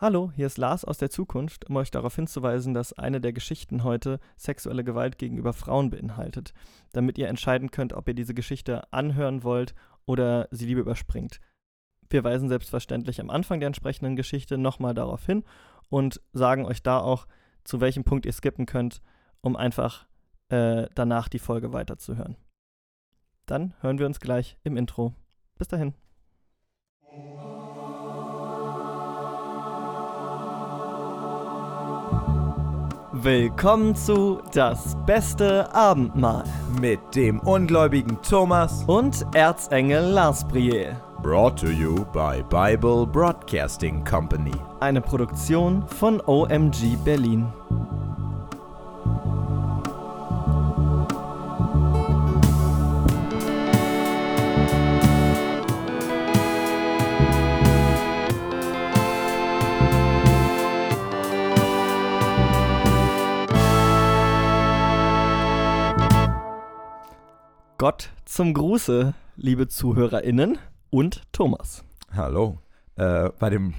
Hallo, hier ist Lars aus der Zukunft, um euch darauf hinzuweisen, dass eine der Geschichten heute sexuelle Gewalt gegenüber Frauen beinhaltet, damit ihr entscheiden könnt, ob ihr diese Geschichte anhören wollt oder sie lieber überspringt. Wir weisen selbstverständlich am Anfang der entsprechenden Geschichte nochmal darauf hin und sagen euch da auch, zu welchem Punkt ihr skippen könnt, um einfach äh, danach die Folge weiterzuhören. Dann hören wir uns gleich im Intro. Bis dahin. Willkommen zu Das beste Abendmahl mit dem ungläubigen Thomas und Erzengel Lars Briel. Brought to you by Bible Broadcasting Company. Eine Produktion von OMG Berlin. Gott zum Gruße, liebe ZuhörerInnen und Thomas. Hallo. Äh, bei dem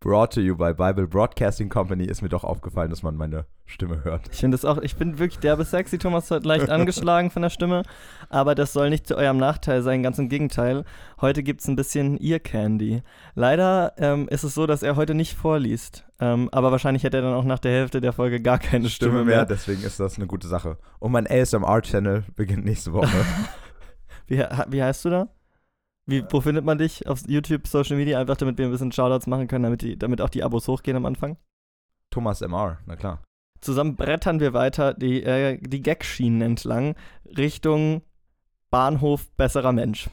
Brought to you by Bible Broadcasting Company ist mir doch aufgefallen, dass man meine Stimme hört. Ich finde es auch, ich bin wirklich derbe sexy. Thomas hat leicht angeschlagen von der Stimme, aber das soll nicht zu eurem Nachteil sein, ganz im Gegenteil. Heute gibt es ein bisschen Ear Candy. Leider ähm, ist es so, dass er heute nicht vorliest, ähm, aber wahrscheinlich hätte er dann auch nach der Hälfte der Folge gar keine Stimme, Stimme mehr. Deswegen ist das eine gute Sache. Und mein ASMR-Channel beginnt nächste Woche. wie, wie heißt du da? Wie, wo findet man dich? Auf YouTube, Social Media? Einfach damit wir ein bisschen Shoutouts machen können, damit, die, damit auch die Abos hochgehen am Anfang? Thomas MR, na klar. Zusammen brettern wir weiter die, äh, die Gag-Schienen entlang Richtung Bahnhof besserer Mensch.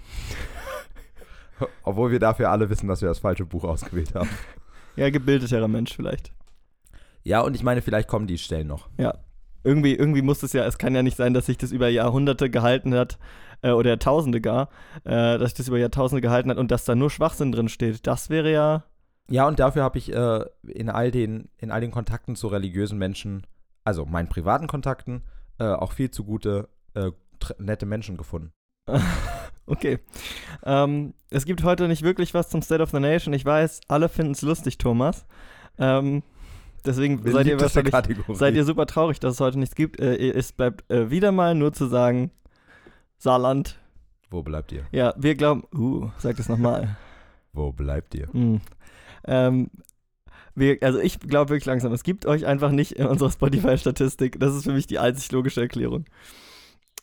Obwohl wir dafür alle wissen, dass wir das falsche Buch ausgewählt haben. Ja, gebildeterer Mensch vielleicht. Ja, und ich meine, vielleicht kommen die Stellen noch. Ja. Irgendwie, irgendwie muss es ja, es kann ja nicht sein, dass sich das über Jahrhunderte gehalten hat, äh, oder Jahrtausende gar, äh, dass sich das über Jahrtausende gehalten hat und dass da nur Schwachsinn drin steht. Das wäre ja. Ja, und dafür habe ich äh, in, all den, in all den Kontakten zu religiösen Menschen, also meinen privaten Kontakten, äh, auch viel zu gute, äh, nette Menschen gefunden. okay. Ähm, es gibt heute nicht wirklich was zum State of the Nation. Ich weiß, alle finden es lustig, Thomas. Ähm, deswegen seid ihr, seid ihr super traurig, dass es heute nichts gibt. Äh, es bleibt äh, wieder mal nur zu sagen, Saarland. Wo bleibt ihr? Ja, wir glauben, uh, sag das nochmal. Wo bleibt ihr? Mm. Ähm, wir, also ich glaube wirklich langsam, es gibt euch einfach nicht in unserer Spotify-Statistik. Das ist für mich die einzig logische Erklärung.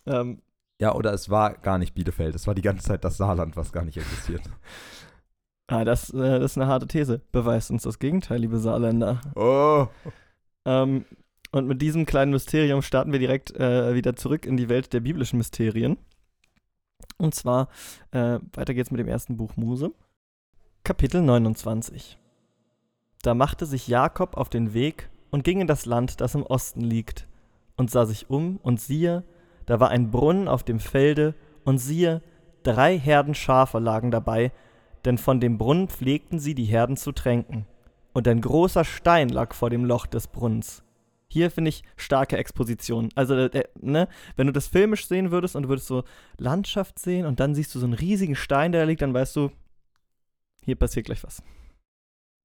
Ähm, ja, oder es war gar nicht Bielefeld. Es war die ganze Zeit das Saarland, was gar nicht existiert. ah, das, äh, das ist eine harte These. Beweist uns das Gegenteil, liebe Saarländer. Oh. Ähm, und mit diesem kleinen Mysterium starten wir direkt äh, wieder zurück in die Welt der biblischen Mysterien. Und zwar, äh, weiter geht's mit dem ersten Buch Mose. Kapitel 29. Da machte sich Jakob auf den Weg und ging in das Land, das im Osten liegt, und sah sich um, und siehe, da war ein Brunnen auf dem Felde, und siehe, drei Herden Schafe lagen dabei, denn von dem Brunnen pflegten sie die Herden zu tränken. Und ein großer Stein lag vor dem Loch des Brunnens. Hier finde ich starke Exposition. Also, äh, ne, wenn du das filmisch sehen würdest und würdest so Landschaft sehen und dann siehst du so einen riesigen Stein, der da liegt, dann weißt du, hier passiert gleich was.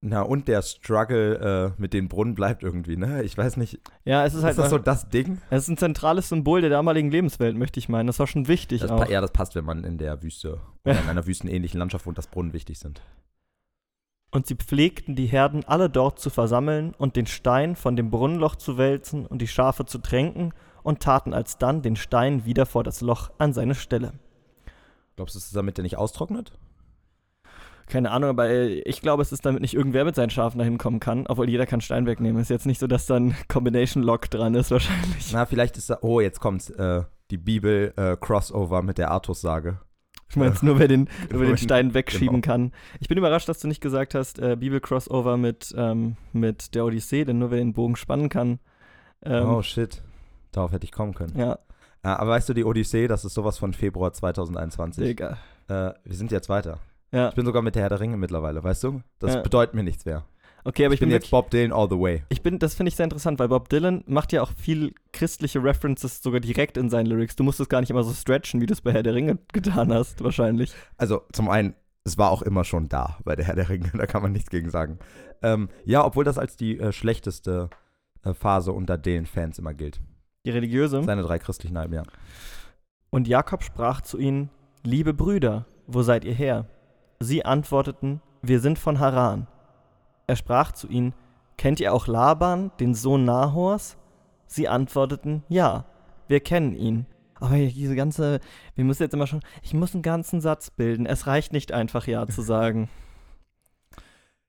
Na, und der Struggle äh, mit den Brunnen bleibt irgendwie, ne? Ich weiß nicht. Ja, es ist halt. Ist das so das Ding? Es ist ein zentrales Symbol der damaligen Lebenswelt, möchte ich meinen. Das war schon wichtig. Das auch. Ja, das passt, wenn man in der Wüste oder in einer wüstenähnlichen Landschaft wohnt, dass Brunnen wichtig sind. Und sie pflegten die Herden alle dort zu versammeln und den Stein von dem Brunnenloch zu wälzen und die Schafe zu tränken und taten alsdann den Stein wieder vor das Loch an seine Stelle. Glaubst du, es ist damit der nicht austrocknet? Keine Ahnung, aber äh, ich glaube, es ist damit nicht irgendwer mit seinen Schafen dahin kommen kann, obwohl jeder kann Stein wegnehmen. Ist jetzt nicht so, dass da ein Combination Lock dran ist, wahrscheinlich. Na, vielleicht ist da. Oh, jetzt kommt äh, die Bibel-Crossover äh, mit der Artus-Sage. Ich meine, nur wer den, nur wer den Stein wegschieben genau. kann. Ich bin überrascht, dass du nicht gesagt hast, äh, Bibel-Crossover mit, ähm, mit der Odyssee, denn nur wer den Bogen spannen kann. Ähm, oh shit. Darauf hätte ich kommen können. Ja. ja. Aber weißt du, die Odyssee, das ist sowas von Februar 2021. Digga. Äh, wir sind jetzt weiter. Ja. Ich bin sogar mit der Herr der Ringe mittlerweile, weißt du? Das ja. bedeutet mir nichts mehr. Okay, aber ich, ich bin, bin jetzt Bob Dylan all the way. Ich bin, das finde ich sehr interessant, weil Bob Dylan macht ja auch viel christliche References sogar direkt in seinen Lyrics. Du musst es gar nicht immer so stretchen, wie du es bei Herr der Ringe getan hast, wahrscheinlich. Also zum einen, es war auch immer schon da bei der Herr der Ringe, da kann man nichts gegen sagen. Ähm, ja, obwohl das als die äh, schlechteste äh, Phase unter den Fans immer gilt. Die religiöse. Seine drei christlichen Alben, ja. Und Jakob sprach zu ihnen, Liebe Brüder, wo seid ihr her? Sie antworteten, Wir sind von Haran. Er sprach zu ihnen, Kennt ihr auch Laban, den Sohn Nahors? Sie antworteten, Ja, wir kennen ihn. Aber diese ganze, wir müssen jetzt immer schon, ich muss einen ganzen Satz bilden. Es reicht nicht einfach Ja zu sagen.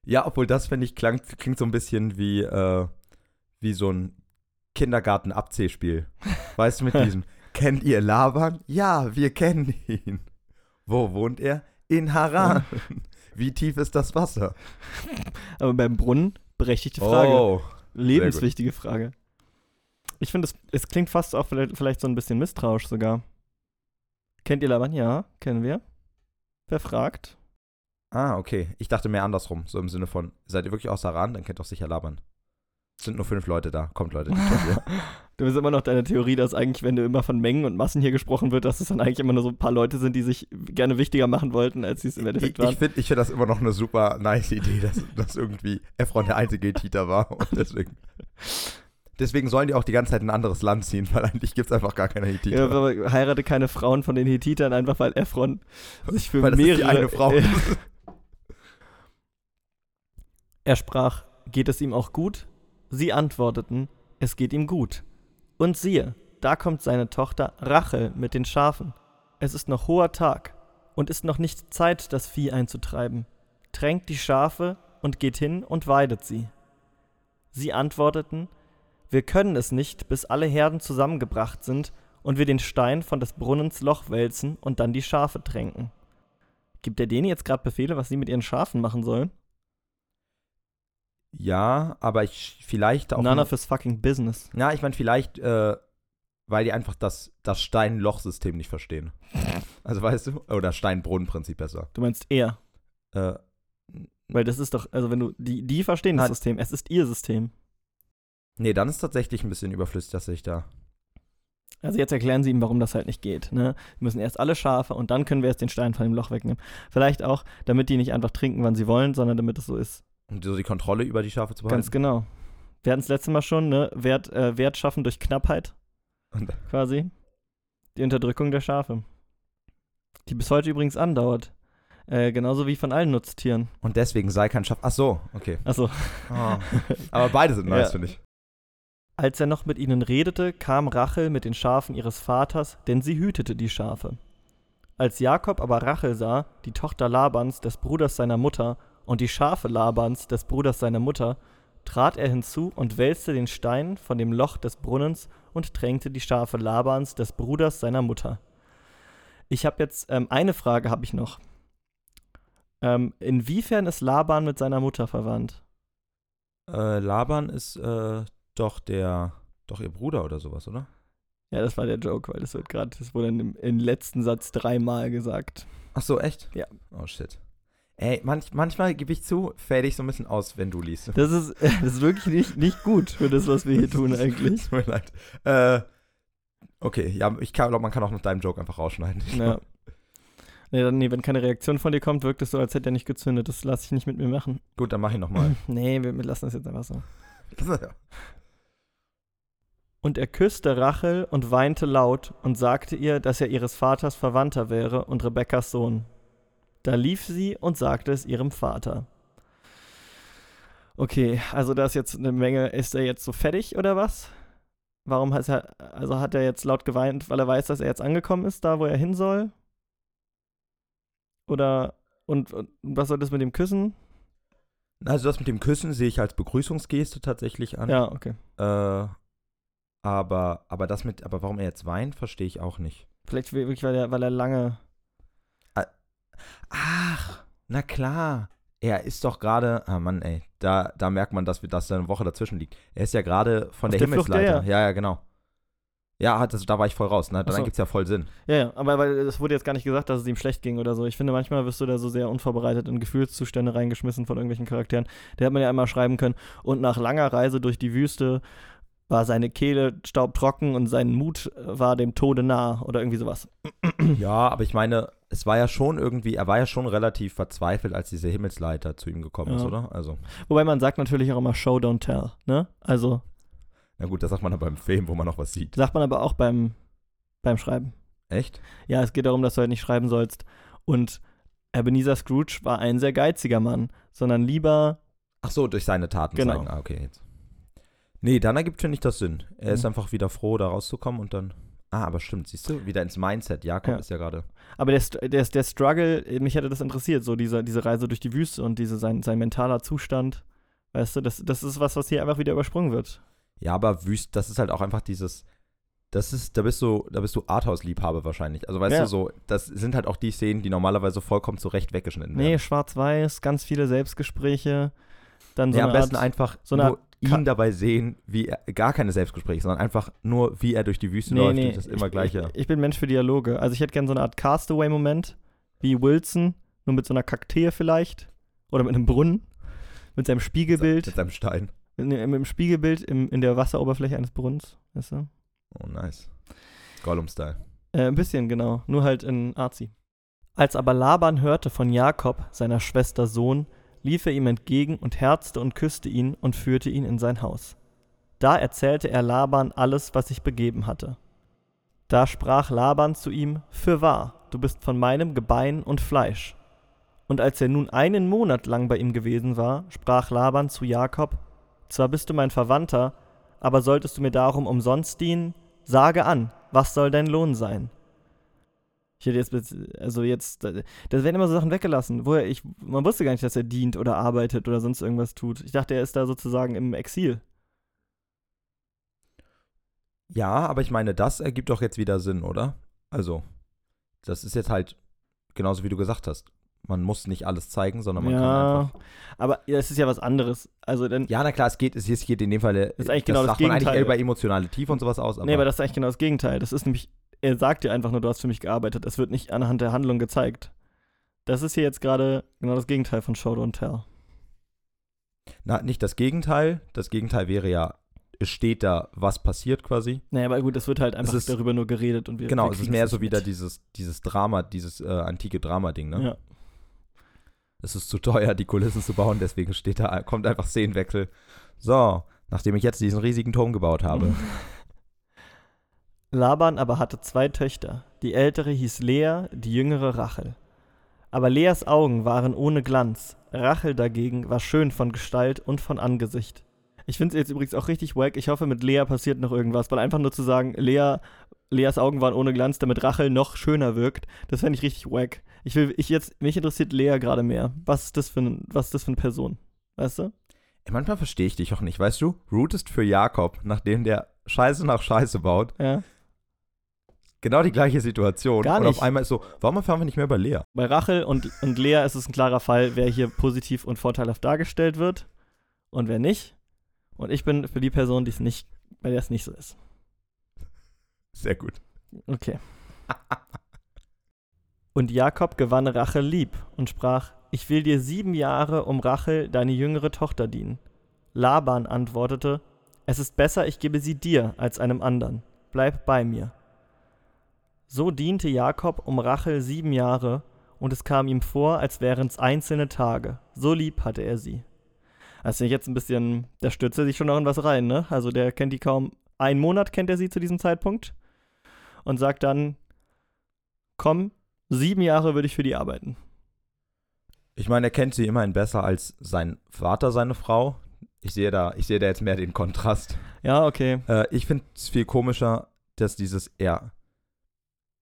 Ja, obwohl das, finde ich, klang, klingt so ein bisschen wie, äh, wie so ein Kindergarten-Abzählspiel. Weißt du, mit diesem, kennt ihr Laban? Ja, wir kennen ihn. Wo wohnt er? In Haran. Wie tief ist das Wasser? Aber beim Brunnen, berechtigte Frage. Oh, Lebenswichtige Frage. Ich finde, es, es klingt fast auch vielleicht, vielleicht so ein bisschen misstrauisch sogar. Kennt ihr Laban? Ja, kennen wir. Wer fragt? Ah, okay. Ich dachte mehr andersrum. So im Sinne von, seid ihr wirklich aus Haran? Dann kennt doch sicher Laban. Es sind nur fünf Leute da. Kommt, Leute. die. Du bist immer noch deine Theorie, dass eigentlich, wenn du immer von Mengen und Massen hier gesprochen wird, dass es dann eigentlich immer nur so ein paar Leute sind, die sich gerne wichtiger machen wollten, als sie es im ich Endeffekt ich waren. finde ich find das immer noch eine super nice Idee, dass, dass irgendwie Efron der einzige Hethiter war. Und deswegen, deswegen sollen die auch die ganze Zeit in ein anderes Land ziehen, weil eigentlich gibt es einfach gar keine Ja, Hethiter. aber heirate keine Frauen von den Hethitern, einfach weil Ephron sich für weil das mehrere. ist die eine Frau. Er sprach, geht es ihm auch gut? Sie antworteten, es geht ihm gut. Und siehe, da kommt seine Tochter Rachel mit den Schafen. Es ist noch hoher Tag und ist noch nicht Zeit, das Vieh einzutreiben. Tränkt die Schafe und geht hin und weidet sie. Sie antworteten, wir können es nicht, bis alle Herden zusammengebracht sind und wir den Stein von des Brunnens Loch wälzen und dann die Schafe tränken. Gibt er denen jetzt gerade Befehle, was sie mit ihren Schafen machen sollen? Ja, aber ich vielleicht auch. None of his fucking business. Ja, ich meine, vielleicht, äh, weil die einfach das, das Stein-Loch-System nicht verstehen. Also weißt du? Oder Stein-Brunnen-Prinzip besser. Du meinst er. Äh, Weil das ist doch, also wenn du, die, die verstehen das Nein. System, es ist ihr System. nee, dann ist tatsächlich ein bisschen überflüssig, dass ich da. Also jetzt erklären sie ihm, warum das halt nicht geht. Ne? Wir müssen erst alle Schafe und dann können wir erst den Stein von dem Loch wegnehmen. Vielleicht auch, damit die nicht einfach trinken, wann sie wollen, sondern damit es so ist. Um so die Kontrolle über die Schafe zu behalten. Ganz genau. Wir hatten es letzte Mal schon, ne? Wert, äh, Wert schaffen durch Knappheit, Und, quasi. Die Unterdrückung der Schafe. Die bis heute übrigens andauert. Äh, genauso wie von allen Nutztieren. und deswegen sei kein Schaf. Ach so, okay. Achso. Ah. Aber beide sind nice, Ja. finde ich. Als er noch mit ihnen redete, kam Rachel mit den Schafen ihres Vaters, denn sie hütete die Schafe. Als Jakob aber Rachel sah, die Tochter Labans, des Bruders seiner Mutter, und die Schafe Labans, des Bruders seiner Mutter, trat er hinzu und wälzte den Stein von dem Loch des Brunnens und tränkte die Schafe Labans, des Bruders seiner Mutter. Ich habe jetzt ähm, eine Frage habe ich noch. Ähm, inwiefern ist Laban mit seiner Mutter verwandt? Äh, Laban ist äh, doch der, doch ihr Bruder oder sowas, oder? Ja, das war der Joke, weil das wird gerade, das wurde im, im letzten Satz dreimal gesagt. Ach so, echt? Ja. Oh shit. Ey, manch, manchmal gebe ich zu, fäde ich so ein bisschen aus, wenn du liest. Das ist, das ist wirklich nicht, nicht gut für das, was wir hier tun eigentlich. Tut mir leid. Äh, okay, ja, ich glaube, man kann auch noch deinen Joke einfach rausschneiden. Ja. Nee, dann, nee, wenn keine Reaktion von dir kommt, wirkt es so, als hätte er nicht gezündet. Das lasse ich nicht mit mir machen. Gut, dann mach ich nochmal. Nee, wir, wir lassen das jetzt einfach so. Und er küsste Rachel und weinte laut und sagte ihr, dass er ihres Vaters Verwandter wäre und Rebekkas Sohn. Da lief sie und sagte es ihrem Vater. Okay, also da ist jetzt eine Menge. Ist er jetzt so fertig oder was? Warum hat er, also hat er jetzt laut geweint, weil er weiß, dass er jetzt angekommen ist, da wo er hin soll? Oder, und, und was soll das mit dem Küssen? Also das mit dem Küssen sehe ich als Begrüßungsgeste tatsächlich an. Ja, okay. Äh, aber, aber das mit, aber warum er jetzt weint, verstehe ich auch nicht. Vielleicht wirklich, weil er, weil er lange. Ach, na klar. Er ist doch gerade, ah Mann, ey, da, da merkt man, dass, wir, dass da eine Woche dazwischen liegt. Er ist ja gerade von Auf der der Himmelsleiter. Ja, ja, genau. Ja, also, da war ich voll raus. Na, Ach dann so. gibt es ja voll Sinn. Ja, ja, aber weil es wurde jetzt gar nicht gesagt, dass es ihm schlecht ging oder so. Ich finde, manchmal wirst du da so sehr unvorbereitet in Gefühlszustände reingeschmissen von irgendwelchen Charakteren. Der hat man ja einmal schreiben können. Und nach langer Reise durch die Wüste war seine Kehle staubtrocken und sein Mut äh, war dem Tode nah oder irgendwie sowas. Ja, aber ich meine, es war ja schon irgendwie, er war ja schon relativ verzweifelt, als diese Himmelsleiter zu ihm gekommen ist, Ja. oder? Also, Wobei man sagt natürlich auch immer Show, don't tell, ne? Also na gut, das sagt man dann beim Film, wo man noch was sieht. sagt man aber auch beim, beim Schreiben. Echt? Ja, es geht darum, dass du halt nicht schreiben sollst. Und Ebenezer Scrooge war ein sehr geiziger Mann, sondern lieber, Ach so, durch seine Taten Genau. zeigen. Ah, okay, jetzt. Nee, dann ergibt finde ich das Sinn. Er ist Mhm. einfach wieder froh, da rauszukommen und dann. Ah, aber stimmt, siehst du, wieder ins Mindset. Jakob Ja. ist ja gerade. aber der, der, der Struggle, mich hätte das interessiert, so diese, diese Reise durch die Wüste und diese, sein, sein mentaler Zustand. Weißt du, das, das ist was, was hier einfach wieder übersprungen wird. Ja, aber wüst, das ist halt auch einfach dieses. Das ist, da bist du, da bist du Arthouse-Liebhaber wahrscheinlich. Also weißt Ja. du so, das sind halt auch die Szenen, die normalerweise vollkommen zurecht weggeschnitten Nee, werden. schwarz-weiß, ganz viele Selbstgespräche. Dann so nee, am besten Art, einfach so eine Ka- ihn dabei sehen, wie er, gar keine Selbstgespräche, sondern einfach nur, wie er durch die Wüste Nee, läuft. nee, das immer ich, gleiche. Ich, ich bin Mensch für Dialoge. Also ich hätte gerne so eine Art Castaway-Moment, wie Wilson, nur mit so einer Kaktee vielleicht. Oder mit einem Brunnen. Mit seinem Spiegelbild. Mit seinem Stein. Mit, mit dem Spiegelbild im, in der Wasseroberfläche eines Brunnens. Weißt du? Oh, nice. Gollum-Style. Äh, ein bisschen, genau. Nur halt in Arzi. Als aber Laban hörte von Jakob, seiner Schwester Sohn, lief er ihm entgegen und herzte und küsste ihn und führte ihn in sein Haus. Da erzählte er Laban alles, was sich begeben hatte. Da sprach Laban zu ihm, Fürwahr, du bist von meinem Gebein und Fleisch. Und als er nun einen Monat lang bei ihm gewesen war, sprach Laban zu Jakob, Zwar bist du mein Verwandter, aber solltest du mir darum umsonst dienen, sage an, was soll dein Lohn sein? Ich hätte jetzt, also jetzt, da werden immer so Sachen weggelassen. Woher ich, man wusste gar nicht, dass er dient oder arbeitet oder sonst irgendwas tut. Ich dachte, er ist da sozusagen im Exil. Ja, aber ich meine, das ergibt doch jetzt wieder Sinn, oder? Also, das ist jetzt halt genauso wie du gesagt hast. Man muss nicht alles zeigen, sondern man kann ja, einfach. aber es ist ja was anderes. Also dann, Ja, na klar, es geht, es geht in dem Fall. ist eigentlich genau das sagt man eigentlich Gegenteil. eher über emotionale Tiefe und sowas aus. Aber nee, aber das ist eigentlich genau das Gegenteil. Das ist nämlich, er sagt dir einfach nur, du hast für mich gearbeitet. Es wird nicht anhand der Handlung gezeigt. Das ist hier jetzt gerade genau das Gegenteil von Show Don't Tell. na, nicht das Gegenteil. Das Gegenteil wäre ja, es steht da, was passiert quasi. Naja, aber gut, es wird halt einfach ist- darüber nur geredet und wir genau, wir es ist mehr so wieder dieses, dieses Drama, dieses äh, antike Drama-Ding, ne? Ja. Es ist zu teuer, die Kulissen zu bauen, deswegen steht da, kommt einfach Szenenwechsel. So, nachdem ich jetzt diesen riesigen Turm gebaut habe. Laban aber hatte zwei Töchter. Die ältere hieß Lea, die jüngere Rachel. Aber Leas Augen waren ohne Glanz. Rachel dagegen war schön von Gestalt und von Angesicht. Ich finde es jetzt übrigens auch richtig wack. Ich hoffe, mit Lea passiert noch irgendwas, weil einfach nur zu sagen, Lea, Leas Augen waren ohne Glanz, damit Rachel noch schöner wirkt, das fände ich richtig wack. Ich will, ich jetzt, mich interessiert Lea gerade mehr. Was ist das für, ein, was ist das für eine Person? Weißt du? Manchmal verstehe ich dich auch nicht, weißt du? Rootest für Jakob, nachdem der Scheiße nach Scheiße baut. Ja. Genau die gleiche Situation. Gar Und nicht. auf einmal ist so, warum erfahren wir nicht mehr über Lea? Bei Rachel und, und Lea ist es ein klarer Fall, wer hier positiv und vorteilhaft dargestellt wird und wer nicht. Und ich bin für die Person, die es nicht, bei der es nicht so ist. Sehr gut. Okay. Und Jakob gewann Rachel lieb und sprach: Ich will dir sieben Jahre um Rachel, deine jüngere Tochter, dienen. Laban antwortete: Es ist besser, ich gebe sie dir als einem anderen. Bleib bei mir. So diente Jakob um Rachel sieben Jahre, und es kam ihm vor, als wären es einzelne Tage. So lieb hatte er sie. Also jetzt ein bisschen, da stürzt er sich schon noch in was rein, ne? Also der kennt die kaum, einen Monat kennt er sie zu diesem Zeitpunkt und sagt dann, komm, sieben Jahre würde ich für die arbeiten. Ich meine, er kennt sie immerhin besser als sein Vater, seine Frau. Ich sehe da, ich sehe da jetzt mehr den Kontrast. Ja, okay. Äh, ich finde es viel komischer, dass dieses, er,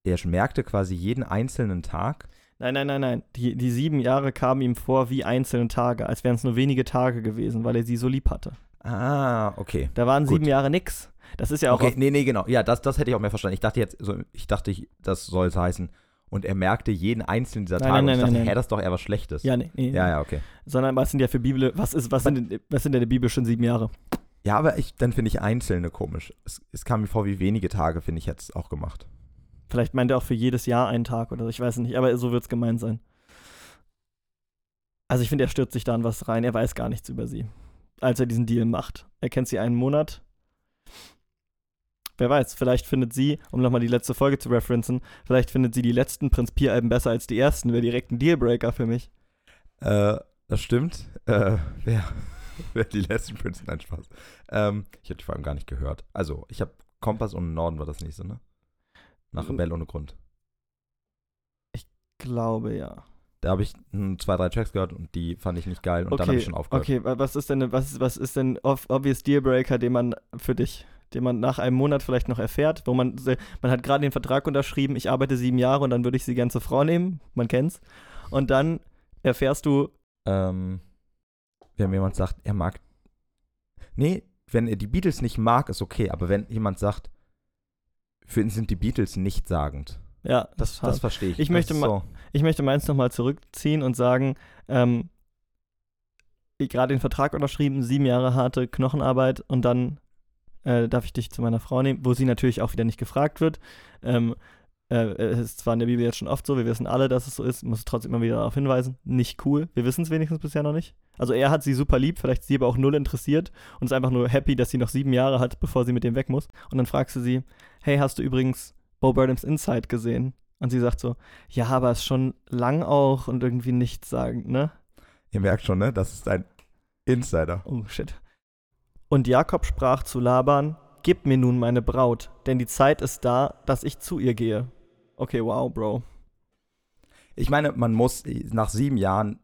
er merkte quasi jeden einzelnen Tag. Nein, nein, nein, nein. Die, die sieben Jahre kamen ihm vor wie einzelne Tage, als wären es nur wenige Tage gewesen, weil er sie so lieb hatte. Ah, okay. Da waren Gut. sieben Jahre nix. Das ist ja auch okay, nee, nee, genau. Ja, das, das hätte ich auch mehr verstanden. Ich dachte jetzt, so, ich dachte, ich, das soll es heißen. Und er merkte jeden einzelnen dieser Nein, Tage. nein, und ich nein, dachte, nein, hä, nein. das ist doch eher was Schlechtes. Ja, nee, nee. ja, ja, okay. Sondern was sind ja für Bibel, was ist, was sind, denn- was sind in der Bibel schon sieben Jahre? Ja, aber ich, dann finde ich einzelne komisch. Es, es kam mir vor, wie wenige Tage, finde ich jetzt auch gemacht. Vielleicht meint er auch für jedes Jahr einen Tag oder so, ich weiß nicht, aber so wird es gemeint sein. Also ich finde, er stürzt sich da in was rein, er weiß gar nichts über sie, als er diesen Deal macht. Er kennt sie einen Monat wer weiß, vielleicht findet sie, um nochmal die letzte Folge zu referenzen, vielleicht findet sie die letzten Prinz Pier-Alben besser als die ersten. Wäre direkt ein Dealbreaker für mich. Äh, das stimmt. Äh, wer, wer die letzten Prince? Nein, Spaß. Ähm, ich habe die vor allem gar nicht gehört. Also, ich habe Kompass und Norden war das nächste, ne? Nach Mhm. Rebell ohne Grund. Glaube ja. Da habe ich hm, zwei, drei Tracks gehört und die fand ich nicht geil und dann habe ich schon aufgehört. Okay, wa- was ist denn, was, was ist denn ob- obvious Dealbreaker, den man für dich, den man nach einem Monat vielleicht noch erfährt, wo man, man hat gerade den Vertrag unterschrieben, ich arbeite sieben Jahre und dann würde ich sie gern zur Frau nehmen, man kennt's. Und dann erfährst du, Ähm, wenn jemand sagt, er mag. Nee, wenn er die Beatles nicht mag, ist okay, aber wenn jemand sagt, für ihn sind die Beatles nichtssagend. ja, Das, das, verstehe ich. Ich Das möchte so. ich möchte meins nochmal zurückziehen und sagen, ähm, gerade den Vertrag unterschrieben, sieben Jahre harte Knochenarbeit und dann äh, darf ich dich zu meiner Frau nehmen, wo sie natürlich auch wieder nicht gefragt wird. Ähm, äh, es ist zwar in der Bibel jetzt schon oft so, wir wissen alle, dass es so ist, muss trotzdem immer wieder darauf hinweisen. Nicht cool. Wir wissen es wenigstens bisher noch nicht. Also er hat sie super lieb, vielleicht ist sie aber auch null interessiert und ist einfach nur happy, dass sie noch sieben Jahre hat, bevor sie mit dem weg muss. Und dann fragst du sie, hey, hast du übrigens Bo Burnhams Inside gesehen? Und sie sagt so, ja, aber ist schon lang auch und irgendwie nichtssagend, ne? Ihr merkt schon, ne? Das ist ein Insider. Oh, shit. Und Jakob sprach zu Laban, gib mir nun meine Braut, denn die Zeit ist da, dass ich zu ihr gehe. Okay, wow, Bro. Ich meine, man muss nach sieben Jahren.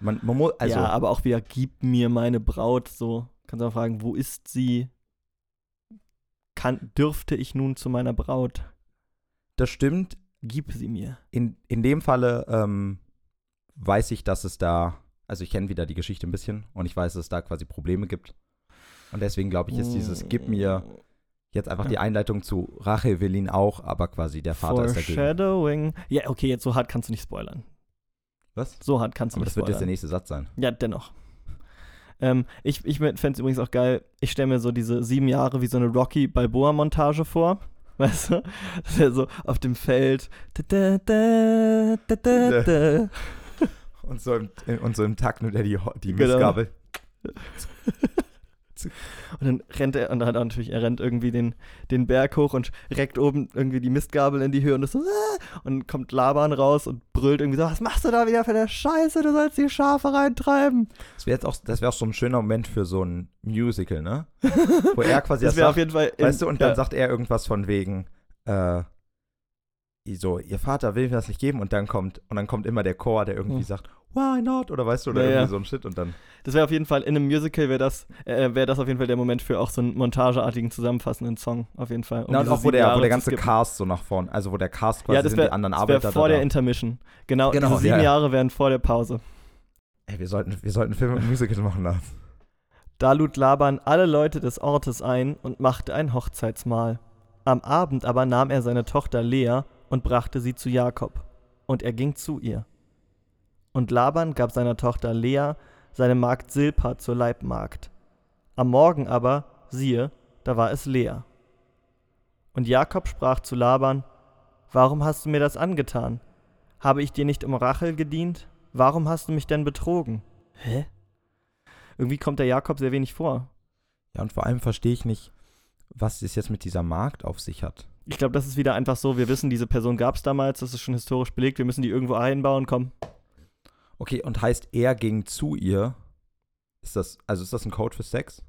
Man, man muss, also, ja, aber auch wieder, gib mir meine Braut, so. Kannst du auch fragen, wo ist sie? Kann, dürfte ich nun zu meiner Braut? das stimmt. Gib sie mir. In, in dem Falle ähm, weiß ich, dass es da. Also, ich kenne wieder die Geschichte ein bisschen und ich weiß, dass es da quasi Probleme gibt. Und deswegen glaube ich, ist dieses Gib mir jetzt einfach die Ja. Einleitung zu Rache will ihn auch, aber quasi der Vater ist dagegen. Foreshadowing. Ja, okay, jetzt so hart kannst du nicht spoilern. Was? So hart kannst du Aber nicht das wird jetzt der spoilern. nächste Satz sein. Ja, dennoch. Ähm, ich ich fände es übrigens auch geil, ich stelle mir so diese sieben Jahre wie so eine Rocky Balboa-Montage vor. Weißt du? Dass er so auf dem Feld. Da, da, da. Und so im, und so im Takt nimmt er die, die Genau. Und dann rennt er, und dann hat er natürlich, er rennt irgendwie den, den Berg hoch und reckt oben irgendwie die Mistgabel in die Höhe und ist so, ah! und dann kommt Laban raus und brüllt irgendwie so, was machst du da wieder für eine Scheiße, du sollst die Schafe reintreiben. Das wäre jetzt auch, das wäre auch so ein schöner Moment für so ein Musical, ne? Wo er quasi Das das wäre auf sagt, jeden Fall. in- weißt du, und dann ja. sagt er irgendwas von wegen, äh, so, ihr Vater will mir das nicht geben und dann kommt, und dann kommt immer der Chor, der irgendwie Hm. sagt, why not? Oder weißt du, oder Ja, irgendwie ja. so ein Shit und dann. Das wäre auf jeden Fall, in einem Musical wäre das, äh, wäre das auf jeden Fall der Moment für auch so einen montageartigen, zusammenfassenden Song, auf jeden Fall. um Na, und auch wo der, wo der ganze. Cast so nach vorne, also wo der Cast quasi Ja, das sind, wär- die anderen wäre vor da. der Intermission. Genau, Genau, diese sieben ja, ja. Jahre wären vor der Pause. Ey, wir sollten, wir sollten Film und Musical machen lassen. Da lud Laban alle Leute des Ortes ein und machte ein Hochzeitsmahl. Am Abend aber nahm er seine Tochter Lea und brachte sie zu Jakob. Und er ging zu ihr. Und Laban gab seiner Tochter Lea seine Magd Silpa zur Leibmagd. Am Morgen aber, siehe, da war es Lea. Und Jakob sprach zu Laban, Warum hast du mir das angetan? Habe ich dir nicht um Rachel gedient? Warum hast du mich denn betrogen? Hä? Irgendwie kommt der Jakob sehr wenig vor. Ja, und vor allem verstehe ich nicht, was es jetzt mit dieser Markt auf sich hat. Ich glaube, das ist wieder einfach so, wir wissen, diese Person gab es damals, das ist schon historisch belegt, wir müssen die irgendwo einbauen, komm. Okay, und heißt, er ging zu ihr. Ist das, also ist das ein Code für Sex?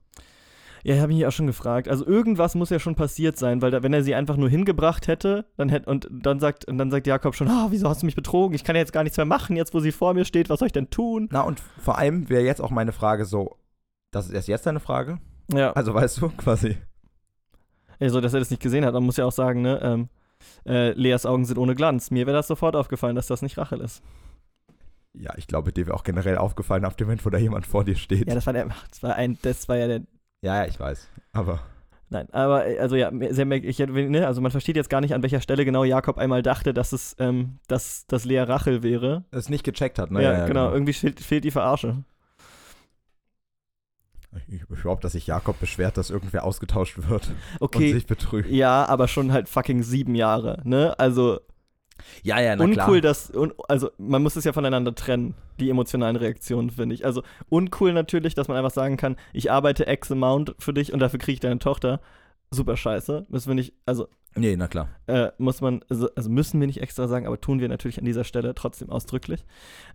Ja, habe ich mich auch schon gefragt. Also irgendwas muss ja schon passiert sein, weil da, wenn er sie einfach nur hingebracht hätte, dann hätte und dann sagt und dann sagt Jakob schon, ah, wieso hast du mich betrogen? Ich kann ja jetzt gar nichts mehr machen, jetzt wo sie vor mir steht, was soll ich denn tun? Na, und vor allem wäre jetzt auch meine Frage so, das ist erst jetzt deine Frage? Ja, Also weißt du, quasi. also dass er das nicht gesehen hat, man muss ja auch sagen, ne, ähm, äh, Leas Augen sind ohne Glanz. Mir wäre das sofort aufgefallen, dass das nicht Rachel ist. Ja, ich glaube, dir wäre auch generell aufgefallen, ab dem Moment, wo da jemand vor dir steht. Ja, das war der, das war ein, das war ja der, ja, ja, ich weiß. Aber Nein, aber äh, also ja, sehr ich, ne, also man versteht jetzt gar nicht, an welcher Stelle genau Jakob einmal dachte, dass es, ähm, dass, dass Lea Rachel wäre. es nicht gecheckt hat, ne? ja, genau, irgendwie fehlt, fehlt die Verarsche. Ich überhaupt, dass sich Jakob beschwert, dass irgendwer ausgetauscht wird und Okay, sich betrügt. ja, aber schon halt fucking sieben Jahre, ne? Also Ja, ja, na uncool, klar. dass, un, also man muss es ja voneinander trennen, die emotionalen Reaktionen, finde ich. Also uncool natürlich, dass man einfach sagen kann, ich arbeite X Amount für dich und dafür kriege ich deine Tochter. super scheiße. Müssen wir nicht, also Nee, na klar. äh, muss man, also, also müssen wir nicht extra sagen, aber tun wir natürlich an dieser Stelle trotzdem ausdrücklich.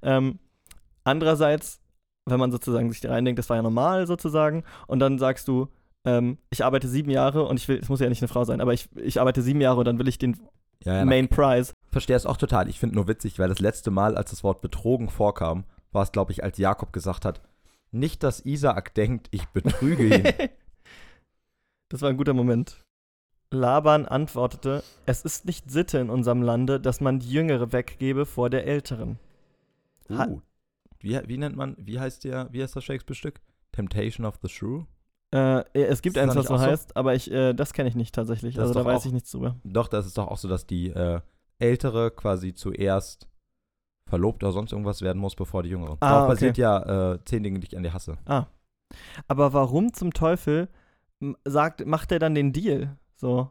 Ähm, andererseits, wenn man sozusagen sich da reindenkt, das war ja normal sozusagen, und dann sagst du, ähm, ich arbeite sieben Jahre und ich will, es muss ja nicht eine Frau sein, aber ich, ich arbeite sieben Jahre und dann will ich den Ja, ja, Main Prize. verstehe es auch total. Ich finde nur witzig, weil das letzte Mal, als das Wort betrogen vorkam, war es, glaube ich, als Jakob gesagt hat, nicht, dass Isaak denkt, ich betrüge ihn. das war ein guter Moment. Laban antwortete, es ist nicht Sitte in unserem Lande, dass man die Jüngere weggebe vor der Älteren. Ha- uh, wie, wie nennt man, wie heißt der, wie heißt das Shakespeare-Stück? Temptation of the Shrew? Äh, es gibt eins, was so heißt, aber ich, äh, das kenne ich nicht tatsächlich. Das also da weiß auch- ich nichts drüber. Doch, das ist doch auch so, dass die äh, Ältere quasi zuerst verlobt oder sonst irgendwas werden muss, bevor die Jüngere. Ah, Darauf okay. basiert ja äh, zehn Dinge, die ich an dir hasse. Aber warum zum Teufel sagt, macht er dann den Deal? So.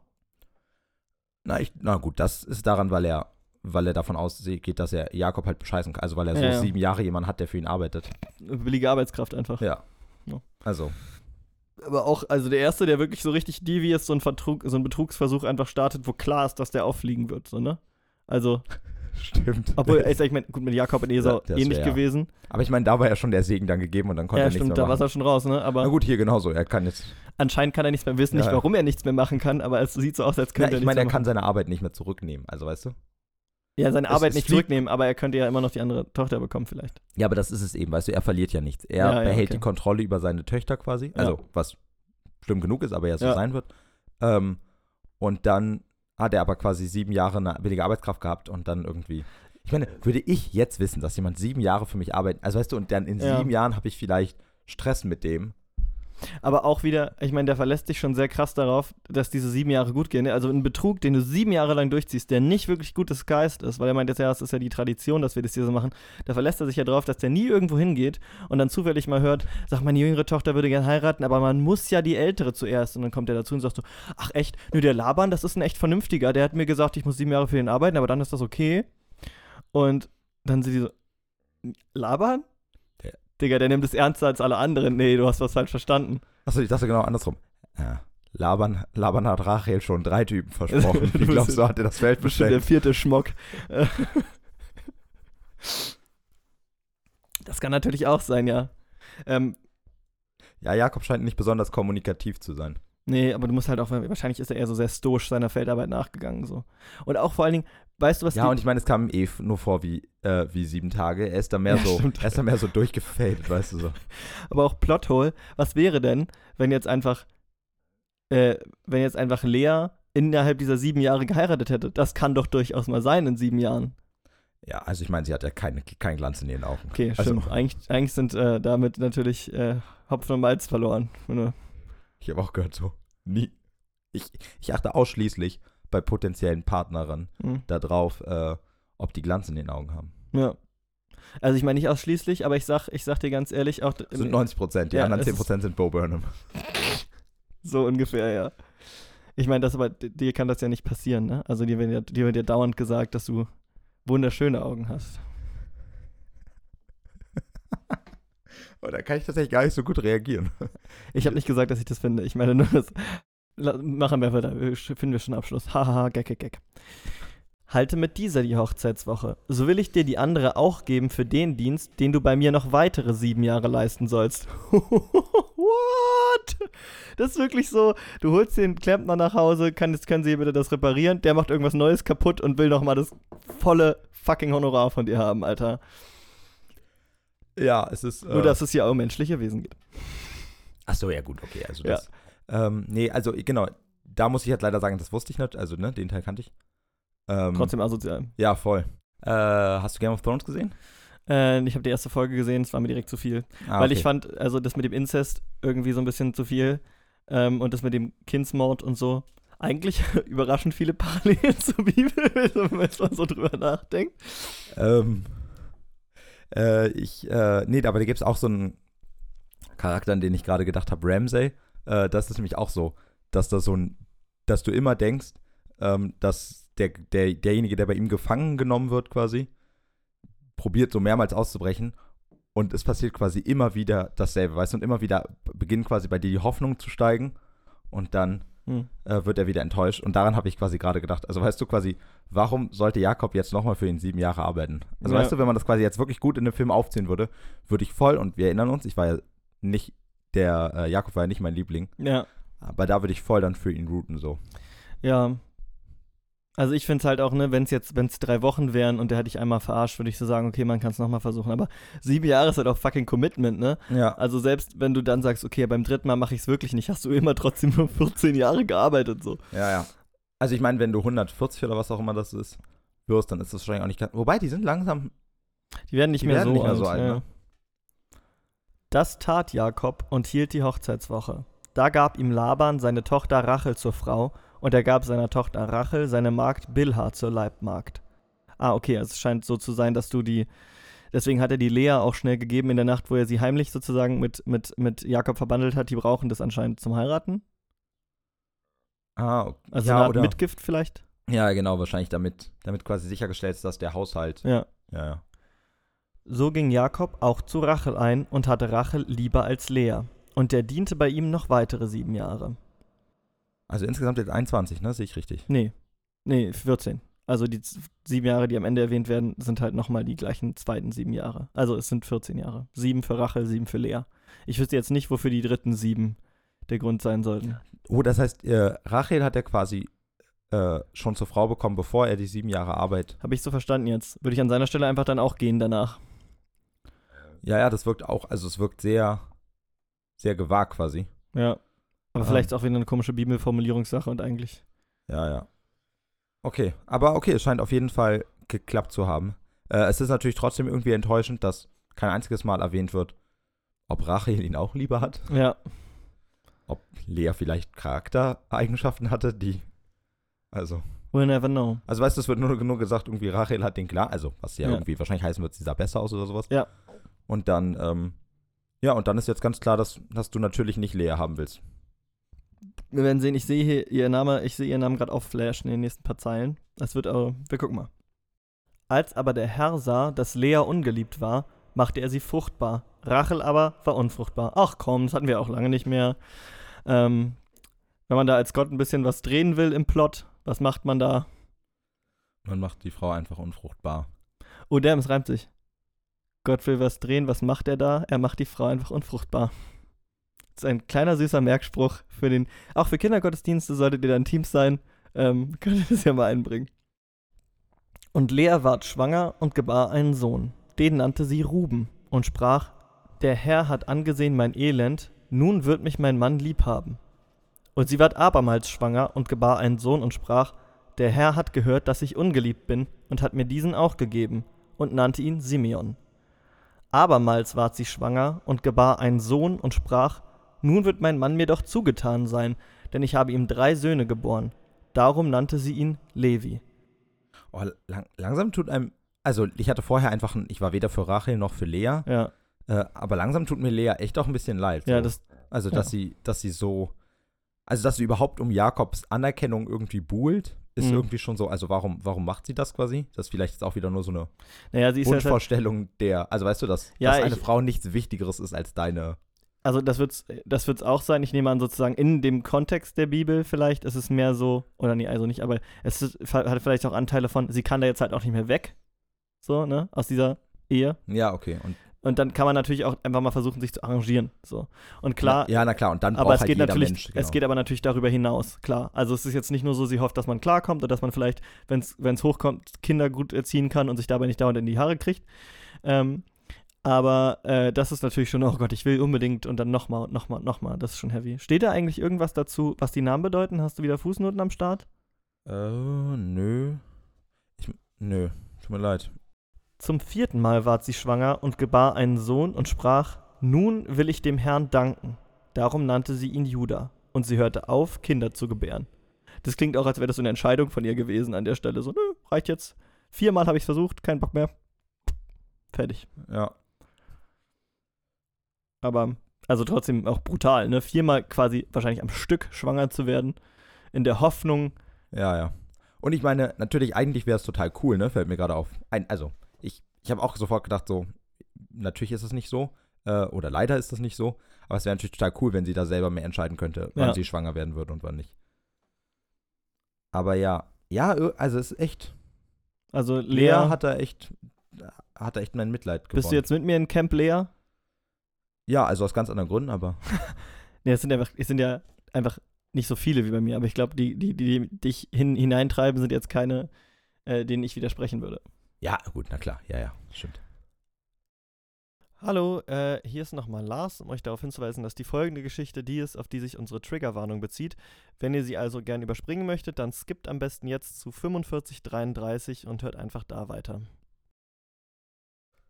Na, ich, na gut, das ist daran, weil er, weil er davon ausgeht, dass er Jakob halt bescheißen kann. Also weil er so Ja, ja. sieben Jahre jemanden hat, der für ihn arbeitet. Billige Arbeitskraft einfach. Ja. Ja. Also, Aber auch, also der Erste, der wirklich so richtig devious so ein, Vertrug, so ein Betrugsversuch einfach startet, wo klar ist, dass der auffliegen wird, so, ne? Also, stimmt. obwohl, ich, ich meine, gut, mit Jakob und Esau Ja, ähnlich wär ja. gewesen. Aber ich meine, da war ja schon der Segen dann gegeben und dann konnte Ja, er nichts stimmt, da mehr war machen. er schon raus, ne? Aber Na gut, hier genauso. Er kann jetzt. anscheinend kann er nichts mehr wissen, Ja, nicht ja. warum er nichts mehr machen kann, aber es sieht so aus, als könnte ich er meine, er kann seine Arbeit nicht mehr zurücknehmen. Also weißt du? Ja, seine es- Arbeit es nicht zurücknehmen, aber er könnte ja immer noch die andere Tochter bekommen, vielleicht. Ja, aber das ist es eben. Weißt du, er verliert ja nichts. Er Ja, ja, behält okay. die Kontrolle über seine Töchter quasi. Also was schlimm genug ist, aber ja so Ja. sein wird. Ähm, und dann hat er aber quasi sieben Jahre eine billige Arbeitskraft gehabt und dann irgendwie. Ich meine, würde ich jetzt wissen, dass jemand sieben Jahre für mich arbeitet, also weißt du, und dann in Ja. sieben Jahren habe ich vielleicht Stress mit dem. Aber auch wieder, ich meine, der verlässt sich schon sehr krass darauf, dass diese sieben Jahre gut gehen. ne? Also ein Betrug, den du sieben Jahre lang durchziehst, der nicht wirklich gutes Geist ist, weil er meint jetzt, ja, es ist ja die Tradition, dass wir das hier so machen, da verlässt er sich ja drauf, dass der nie irgendwo hingeht und dann zufällig mal hört, sagt, meine jüngere Tochter würde gern heiraten, aber man muss ja die ältere zuerst. Und dann kommt er dazu und sagt so, ach echt, nö, der Laban, das ist ein echt vernünftiger, der hat mir gesagt, ich muss sieben Jahre für ihn arbeiten, aber dann ist das okay. Und dann sind die so, Laban? Der- Digga, der nimmt es ernster als alle anderen. Nee, du hast was falsch verstanden. Achso, ich dachte genau andersrum. Ja. Laban, Laban hat Rachel schon drei Typen versprochen. Wie glaubst bist- du, hat er das Feld Bestimmt der vierte Schmock. Äh. das kann natürlich auch sein, ja. Ähm, Ja, Jakob scheint nicht besonders kommunikativ zu sein. Nee, aber du musst halt auch, wahrscheinlich ist er eher so sehr stoisch seiner Feldarbeit nachgegangen. so. Und auch vor allen Dingen, weißt du, was Ja, und ich meine, es kam ihm eh nur vor wie, äh, wie sieben Tage. Er ist da mehr Ja, so, stimmt. er ist da mehr so durchgefadet, weißt du so. aber auch Plothole, was wäre denn, wenn jetzt einfach, äh, wenn jetzt einfach Lea innerhalb dieser sieben Jahre geheiratet hätte? Das kann doch durchaus mal sein in sieben Jahren. Ja, also ich meine, sie hat ja keine, keinen Glanz in den Augen. Okay, Also- stimmt. Eigentlich, eigentlich sind äh, damit natürlich äh, Hopfen und Malz verloren. Du- Ich habe auch gehört so, nie. Ich, ich achte ausschließlich bei potenziellen Partnerinnen Hm. darauf, äh, ob die Glanz in den Augen haben. Ja. Also ich meine nicht ausschließlich, aber ich sag, ich sag dir ganz ehrlich, auch Das sind 90 Prozent, die Ja, anderen es 10 Prozent sind Bo Burnham. so ungefähr, ja. Ich meine, das aber, dir kann das ja nicht passieren, ne? Also dir wird ja, dir wird ja dauernd gesagt, dass du wunderschöne Augen hast. Oh, da kann ich tatsächlich gar nicht so gut reagieren. Ich habe nicht gesagt, dass ich das finde. Ich meine nur, das machen wir weiter. Sch- Finden wir schon Abschluss. Hahaha, gag, gag, gag. Halte mit dieser die Hochzeitswoche. So will ich dir die andere auch geben für den Dienst, den du bei mir noch weitere sieben Jahre leisten sollst. What? Das ist wirklich so, du holst den Klempner nach Hause, kann, jetzt können sie bitte das reparieren, der macht irgendwas Neues kaputt und will noch mal das volle fucking Honorar von dir haben, Alter. Ja, es ist. Äh, Nur, dass es hier um menschliche Wesen geht. Ach so, ja gut, okay. Also Ja. das. Ähm, nee, also genau, da muss ich halt leider sagen, das wusste ich nicht. Also, ne, den Teil kannte ich. Ähm, Trotzdem asozial. Ja, voll. Äh, hast du Game of Thrones gesehen? Äh, ich habe die erste Folge gesehen, es war mir direkt zu viel. Ah, Weil okay. ich fand, also das mit dem Inzest irgendwie so ein bisschen zu viel. Ähm, und das mit dem Kindsmord und so. Eigentlich überraschend viele Parallelen zur Bibel, wenn man so drüber nachdenkt. Ähm, äh, ich, äh, nee, aber da gibt es auch so einen Charakter, an den ich gerade gedacht habe, Ramsay. Äh, das ist nämlich auch so, dass da so ein, dass du immer denkst, ähm, dass der, der, derjenige, der bei ihm gefangen genommen wird, quasi, probiert so mehrmals auszubrechen. Und es passiert quasi immer wieder dasselbe, weißt du, und immer wieder beginnt quasi bei dir die Hoffnung zu steigen. Und dann Hm. äh, wird er wieder enttäuscht. Und daran habe ich quasi gerade gedacht. Also weißt du quasi, warum sollte Jakob jetzt nochmal für ihn sieben Jahre arbeiten? Also Ja. weißt du, wenn man das quasi jetzt wirklich gut in dem Film aufziehen würde, würde ich voll, und wir erinnern uns, ich war ja nicht, der äh, Jakob war ja nicht mein Liebling, Ja. aber da würde ich voll dann für ihn routen so. Ja. Also ich finde es halt auch, ne, wenn es jetzt, wenn es drei Wochen wären und der hätte ich einmal verarscht, würde ich so sagen, okay, man kann es nochmal versuchen. Aber sieben Jahre ist halt auch fucking Commitment, ne? Ja. Also selbst wenn du dann sagst, okay, beim dritten Mal mache ich es wirklich nicht, hast du immer trotzdem nur 14 Jahre gearbeitet so. Ja, ja. Also ich meine, wenn du 140 oder was auch immer das ist, wirst, dann ist das wahrscheinlich auch nicht ganz. Wobei, die sind langsam. Die werden nicht Die mehr werden so nicht mehr alt. so alt, ja. ne? Das tat Jakob und hielt die Hochzeitswoche. Da gab ihm Laban seine Tochter Rachel zur Frau und er gab seiner Tochter Rachel seine Magd Bilha zur Leibmagd. Ah, okay, also es scheint so zu sein, dass du die. Deswegen hat er die Lea auch schnell gegeben in der Nacht, wo er sie heimlich sozusagen mit, mit, mit Jakob verbandelt hat. Die brauchen das anscheinend zum Heiraten. Ah, okay. Also ja, eine Art oder? Mitgift vielleicht. Ja, genau, wahrscheinlich damit, damit quasi sichergestellt ist, dass der Haushalt. Ja. Ja, ja. So ging Jakob auch zu Rachel ein und hatte Rachel lieber als Lea. Und der diente bei ihm noch weitere sieben Jahre. Also insgesamt jetzt 21, ne? Sehe ich richtig. Nee, nee, 14. Also die sieben Jahre, die am Ende erwähnt werden, sind halt nochmal die gleichen zweiten sieben Jahre. Also es sind 14 Jahre. Sieben für Rachel, sieben für Lea. Ich wüsste jetzt nicht, wofür die dritten sieben der Grund sein sollten. Oh, das heißt, äh, Rachel hat er quasi äh, schon zur Frau bekommen, bevor er die sieben Jahre Arbeit. Habe ich so verstanden jetzt. Würde ich an seiner Stelle einfach dann auch gehen danach. Ja, ja, das wirkt auch, also es wirkt sehr, sehr gewagt quasi. Ja. Aber Ähm. vielleicht auch wieder eine komische Bibelformulierungssache und eigentlich. Ja, ja. Okay, aber okay, es scheint auf jeden Fall geklappt zu haben. Äh, es ist natürlich trotzdem irgendwie enttäuschend, dass kein einziges Mal erwähnt wird, ob Rachel ihn auch lieber hat, Ja. ob Lea vielleicht Charaktereigenschaften hatte, die. Also. We'll never know. Also weißt du, es wird nur, nur gesagt, irgendwie Rachel hat den klar, also was ja, Ja. irgendwie wahrscheinlich heißen wird, sie sah besser aus oder sowas. Ja. Und dann, ähm, ja, und dann ist jetzt ganz klar, dass, dass du natürlich nicht Lea haben willst. Wir werden sehen, ich sehe hier ihr Name, ich sehe ihren Namen gerade aufflashen in den nächsten paar Zeilen. Das wird aber, wir gucken mal. Als aber der Herr sah, dass Lea ungeliebt war, machte er sie fruchtbar. Rachel aber war unfruchtbar. Ach komm, das hatten wir auch lange nicht mehr. Ähm, wenn man da als Gott ein bisschen was drehen will im Plot, was macht man da? Man macht die Frau einfach unfruchtbar. Oh, damn, es reimt sich. Gott will was drehen, was macht er da? Er macht die Frau einfach unfruchtbar. Ist ein kleiner süßer Merkspruch für den, auch für Kindergottesdienste solltet ihr dann Teams sein, ähm, könnt ihr das ja mal einbringen. Und Lea ward schwanger und gebar einen Sohn. Den nannte sie Ruben und sprach, der Herr hat angesehen mein Elend, nun wird mich mein Mann lieb haben. Und sie ward abermals schwanger und gebar einen Sohn und sprach, der Herr hat gehört, dass ich ungeliebt bin und hat mir diesen auch gegeben und nannte ihn Simeon. Abermals ward sie schwanger und gebar einen Sohn und sprach, nun wird mein Mann mir doch zugetan sein, denn ich habe ihm drei Söhne geboren. Darum nannte sie ihn Levi. Oh, lang, langsam tut einem, also ich hatte vorher einfach, ein, ich war weder für Rachel noch für Lea, Ja, äh, aber langsam tut mir Lea echt auch ein bisschen leid. ja, so. das, Also, dass sie, dass sie so, also dass sie überhaupt um Jakobs Anerkennung irgendwie buhlt, ist Mhm. irgendwie schon so, also warum, warum macht sie das quasi? Das ist vielleicht jetzt auch wieder nur so eine naja, sie ist ja, halt- Wunschvorstellung der, also weißt du, dass, Ja, dass eine ich- Frau nichts Wichtigeres ist als deine. Also das wird's, das wird's auch sein. Ich nehme an, sozusagen in dem Kontext der Bibel vielleicht ist es mehr so, oder nee, also nicht, aber es ist, hat vielleicht auch Anteile von, sie kann da jetzt halt auch nicht mehr weg. So, ne, aus dieser Ehe. Ja, okay. Und Und dann kann man natürlich auch einfach mal versuchen, sich zu arrangieren. So. Und klar, ja, na klar, und dann aber es halt geht natürlich, Mensch. Genau. es geht aber natürlich darüber hinaus, klar. Also es ist jetzt nicht nur so, sie hofft, dass man klarkommt oder dass man vielleicht, wenn es hochkommt, Kinder gut erziehen kann und sich dabei nicht dauernd in die Haare kriegt. Ähm, aber äh, das ist natürlich schon, oh Gott, ich will unbedingt und dann nochmal und nochmal und nochmal. Das ist schon heavy. Steht da eigentlich irgendwas dazu, was die Namen bedeuten? Hast du wieder Fußnoten am Start? äh, nö. Ich, nö, tut mir leid. Zum vierten Mal ward sie schwanger und gebar einen Sohn und sprach: Nun will ich dem Herrn danken. Darum nannte sie ihn Judah. Und sie hörte auf, Kinder zu gebären. Das klingt auch, als wäre das so eine Entscheidung von ihr gewesen an der Stelle. So, nö, reicht jetzt. Viermal habe ich es versucht, kein Bock mehr. Fertig. Ja. Aber, also trotzdem auch brutal, ne? Viermal quasi wahrscheinlich am Stück schwanger zu werden. In der Hoffnung, Ja, ja. Und ich meine, natürlich, eigentlich wäre es total cool, ne? Fällt mir gerade auf. Ein, also, ich, ich habe auch sofort gedacht, so, natürlich ist es nicht so. Äh, oder leider ist es nicht so. Aber es wäre natürlich total cool, wenn sie da selber mehr entscheiden könnte, wann Ja. sie schwanger werden würde und wann nicht. Aber ja, ja, ö- also es ist echt. Also Lea, Lea, hat da echt, hat da echt mein Mitleid gewonnen. bist du jetzt mit mir in Camp Lea? Ja, also aus ganz anderen Gründen, aber Nee, es sind einfach, es sind ja einfach nicht so viele wie bei mir, aber ich glaube, die, die, die, die dich hin, hineintreiben, sind jetzt keine, äh, denen ich widersprechen würde. ja, gut, na klar, ja, ja, stimmt. Hallo, äh, hier ist nochmal Lars, um euch darauf hinzuweisen, dass die folgende Geschichte die ist, auf die sich unsere Triggerwarnung bezieht. Wenn ihr sie also gern überspringen möchtet, dann skippt am besten jetzt zu 4533 und hört einfach da weiter.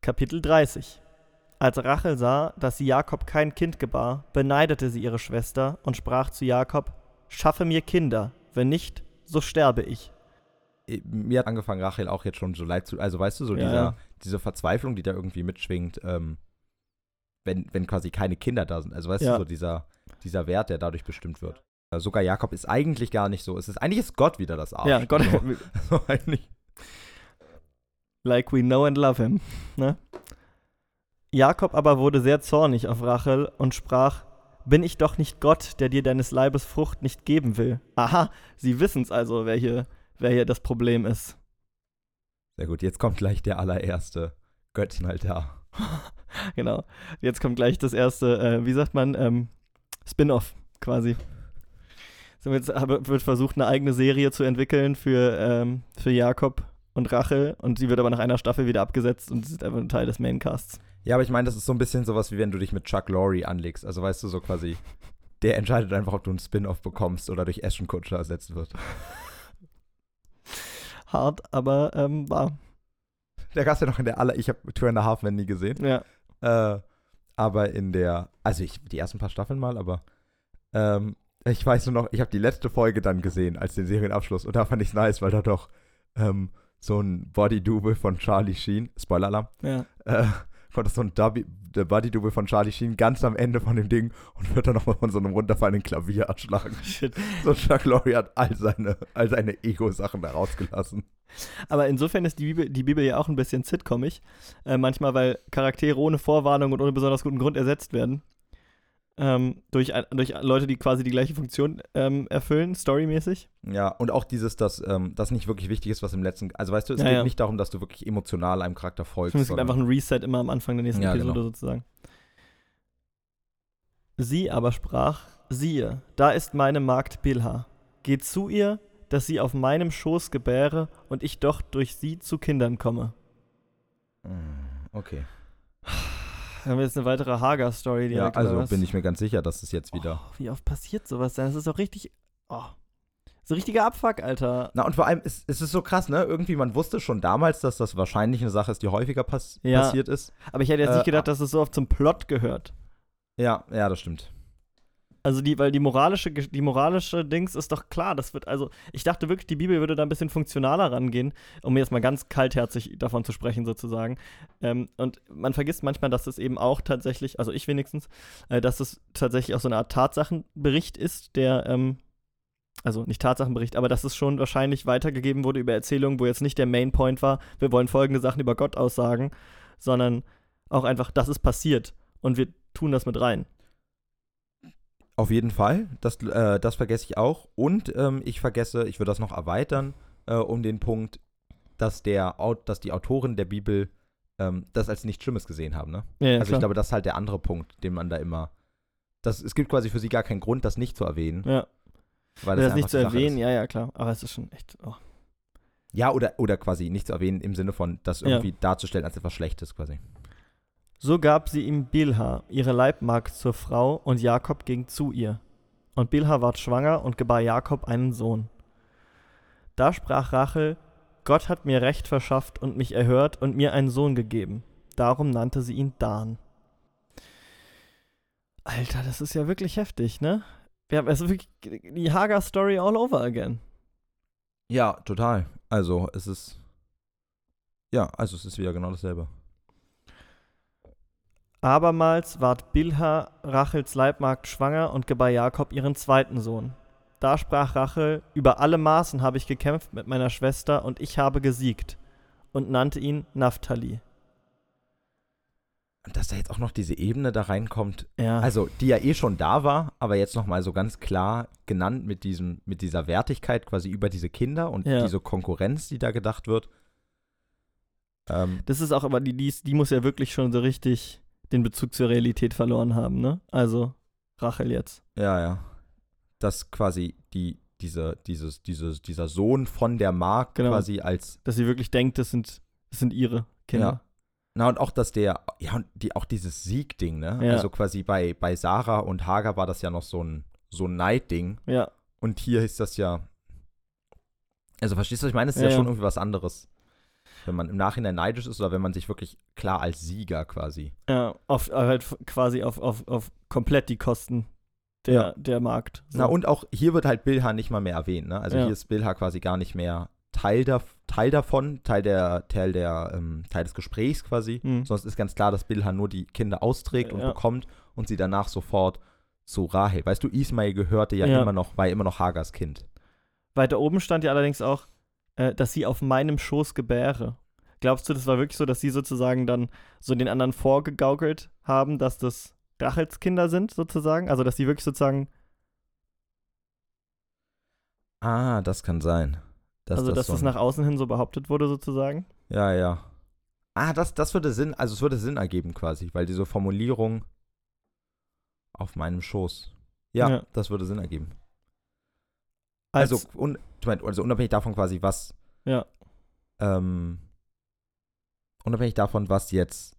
Kapitel 30 Als Rachel sah, dass sie Jakob kein Kind gebar, beneidete sie ihre Schwester und sprach zu Jakob: Schaffe mir Kinder, wenn nicht, so sterbe ich. Eh, Mir hat angefangen, Rachel auch jetzt schon so leid zu, also weißt du, so Ja, dieser, diese Verzweiflung, die da irgendwie mitschwingt, ähm, wenn, wenn quasi keine Kinder da sind. Also weißt Ja. du, so dieser, dieser Wert, der dadurch bestimmt wird. Äh, Sogar Jakob ist eigentlich gar nicht so. Es ist, eigentlich ist Gott wieder das Arsch. Ja, Gott, So, so eigentlich. like we know and love him. Ne? Jakob aber wurde sehr zornig auf Rachel und sprach: Bin ich doch nicht Gott, der dir deines Leibes Frucht nicht geben will? Aha, sie wissen's also, wer hier, wer hier das Problem ist. Sehr gut, jetzt kommt gleich der allererste Götzenaltar. Genau. Jetzt kommt gleich das erste, äh, wie sagt man, ähm, Spin-off quasi. So, jetzt wird versucht, eine eigene Serie zu entwickeln für, ähm, für Jakob und Rachel und sie wird aber nach einer Staffel wieder abgesetzt und sie ist einfach ein Teil des Maincasts. Ja, aber ich meine, das ist so ein bisschen sowas, wie wenn du dich mit Chuck Lorre anlegst. Also weißt du, so quasi, der entscheidet einfach, ob du einen Spin-off bekommst oder durch Ashton Kutcher ersetzt wird. Hart, aber ähm, wahr. Der gab ja noch in der aller, ich habe Two and a Half Men nie gesehen. Ja. Äh, aber in der, also ich, die ersten paar Staffeln mal, aber ähm, ich weiß nur noch, ich habe die letzte Folge dann gesehen als den Serienabschluss und da fand ich es nice, weil da doch ähm, so ein Body-Double von Charlie Sheen, Spoiler-Alarm, Ja. äh, kommt das so ein Dubby- der Body-Double von Charlie Sheen ganz am Ende von dem Ding und wird dann nochmal von so einem runterfallenden Klavier erschlagen. Shit. So Chuck Lorre hat all seine, all seine Ego-Sachen da rausgelassen. Aber insofern ist die Bibel, die Bibel ja auch ein bisschen sitcomig. Äh, manchmal, weil Charaktere ohne Vorwarnung und ohne besonders guten Grund ersetzt werden. Ähm, durch, durch Leute, die quasi die gleiche Funktion ähm, erfüllen, storymäßig. Ja, und auch dieses, dass ähm, das nicht wirklich wichtig ist, was im letzten. Also weißt du, es Ja, geht ja. nicht darum, dass du wirklich emotional einem Charakter folgst. Es gibt einfach ein Reset immer am Anfang der nächsten Ja, Episode genau. sozusagen. Sie aber sprach: Siehe, da ist meine Magd Bilha. Geh zu ihr, dass sie auf meinem Schoß gebäre und ich doch durch sie zu Kindern komme. Mm, Okay. Haben wir jetzt eine weitere Hagar-Story Ja, direkt? oder also bin ich mir ganz sicher, dass es jetzt wieder. Oh, wie oft passiert sowas denn? Das ist doch richtig. Oh. So richtiger Abfuck, Alter. Na, und vor allem, es, es ist so krass, ne? Irgendwie, man wusste schon damals, dass das wahrscheinlich eine Sache ist, die häufiger pass Ja. passiert ist. Aber ich hätte jetzt Äh, nicht gedacht, dass es so oft zum Plot gehört. Ja, ja, das stimmt. Also die, weil die moralische, die moralische Dings ist doch klar, das wird, also ich dachte wirklich, die Bibel würde da ein bisschen funktionaler rangehen, um jetzt mal ganz kaltherzig davon zu sprechen sozusagen. Ähm, und man vergisst manchmal, dass es eben auch tatsächlich, also ich wenigstens, äh, dass es tatsächlich auch so eine Art Tatsachenbericht ist, der, ähm, also nicht Tatsachenbericht, aber dass es schon wahrscheinlich weitergegeben wurde über Erzählungen, wo jetzt nicht der Main Point war, wir wollen folgende Sachen über Gott aussagen, sondern auch einfach, das ist passiert und wir tun das mit rein. Auf jeden Fall. Das, äh, das vergesse ich auch. Und ähm, ich vergesse, ich würde das noch erweitern, äh, um den Punkt, dass, der, dass die Autoren der Bibel ähm, das als nichts Schlimmes gesehen haben. Ne? Ja, ja, also ich klar. glaube, das ist halt der andere Punkt, den man da immer. Das, es gibt quasi für sie gar keinen Grund, das nicht zu erwähnen. ja. Weil das, einfach nicht zu erwähnen, ist. ja, ja, klar. Aber es ist schon echt. Oh. Ja, oder, oder quasi nicht zu erwähnen im Sinne von, das Ja. irgendwie darzustellen als etwas Schlechtes quasi. So gab sie ihm Bilha, ihre Leibmagd, zur Frau, und Jakob ging zu ihr. Und Bilha ward schwanger und gebar Jakob einen Sohn. Da sprach Rachel: Gott hat mir Recht verschafft und mich erhört und mir einen Sohn gegeben. Darum nannte sie ihn Dan. Alter, das ist ja wirklich heftig, ne? Ja, es ist wirklich die Hagar-Story all over again. Ja, total. Also es ist. Ja, also es ist wieder genau dasselbe. Abermals ward Bilha, Rachels Leibmagd, schwanger und gebar Jakob ihren zweiten Sohn. Da sprach Rachel: Über alle Maßen habe ich gekämpft mit meiner Schwester und ich habe gesiegt. Und nannte ihn Naphtali. dass da jetzt auch noch diese Ebene da reinkommt, Ja. also die ja eh schon da war, aber jetzt nochmal so ganz klar genannt mit diesem, mit dieser Wertigkeit quasi über diese Kinder und Ja. diese Konkurrenz, die da gedacht wird. Ähm, Das ist auch aber, die, die, die muss ja wirklich schon so richtig den Bezug zur Realität verloren haben, ne? Also Rachel jetzt. ja, ja. Dass quasi die, diese, dieses, dieses, dieser Sohn von der Mark Genau. quasi als Dass sie wirklich denkt, das sind, das sind ihre Kinder. Na, und auch, dass der, ja, und die, auch dieses Siegding, ne? Ja. Also quasi bei, bei Sarah und Hagar war das ja noch so ein, so ein Neidding. Ja. Und hier ist das ja. Also, verstehst du, was ich meine? Es ist Ja, ja, ja. schon irgendwie was anderes. Wenn man im Nachhinein neidisch ist oder wenn man sich wirklich klar als Sieger quasi. Ja, auf, halt quasi auf, auf, auf komplett die Kosten der, Ja. der Markt. So. Na, und auch hier wird halt Bilha nicht mal mehr erwähnt, ne? Also Ja. hier ist Bilha quasi gar nicht mehr Teil, da, Teil davon, Teil der, Teil der, ähm, Teil des Gesprächs quasi. Mhm. Sonst ist ganz klar, dass Bilha nur die Kinder austrägt und Ja. bekommt und sie danach sofort zu Rahel. Weißt du, Ismail gehörte ja, Ja. immer noch, war ja immer noch Hagars Kind. Weiter oben stand ja allerdings auch, äh, dass sie auf meinem Schoß gebäre. Glaubst du, das war wirklich so, dass sie sozusagen dann so den anderen vorgegaukelt haben, dass das Rachels Kinder sind, sozusagen? Also, dass sie wirklich sozusagen, Ah, das kann sein. Dass also, dass so das nach außen hin so behauptet wurde, sozusagen? Ja, ja. Ah, das, das würde Sinn, also es würde Sinn ergeben quasi, weil diese Formulierung auf meinem Schoß. Ja, Ja. das würde Sinn ergeben. Als, also, un, ich mein, also unabhängig davon quasi, was, ja, ähm, unabhängig davon, was jetzt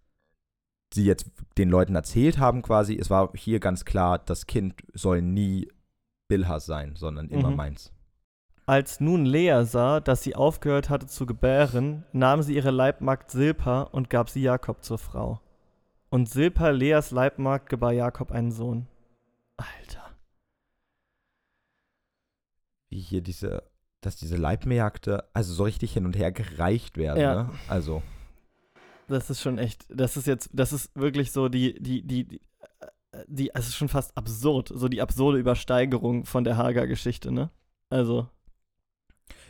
sie jetzt den Leuten erzählt haben quasi, es war hier ganz klar, das Kind soll nie Bilha sein, sondern immer Mhm. meins. Als nun Lea sah, dass sie aufgehört hatte zu gebären, nahm sie ihre Leibmagd Silpa und gab sie Jakob zur Frau. Und Silpa, Leas Leibmagd, gebar Jakob einen Sohn. Alter. Wie hier diese, dass diese Leibmärkte also so richtig hin und her gereicht werden, Ja. ne? Also, Das ist schon echt, das ist jetzt, das ist wirklich so die, die, die, die, die es ist schon fast absurd, so die absurde Übersteigerung von der Hager-Geschichte, ne? Also,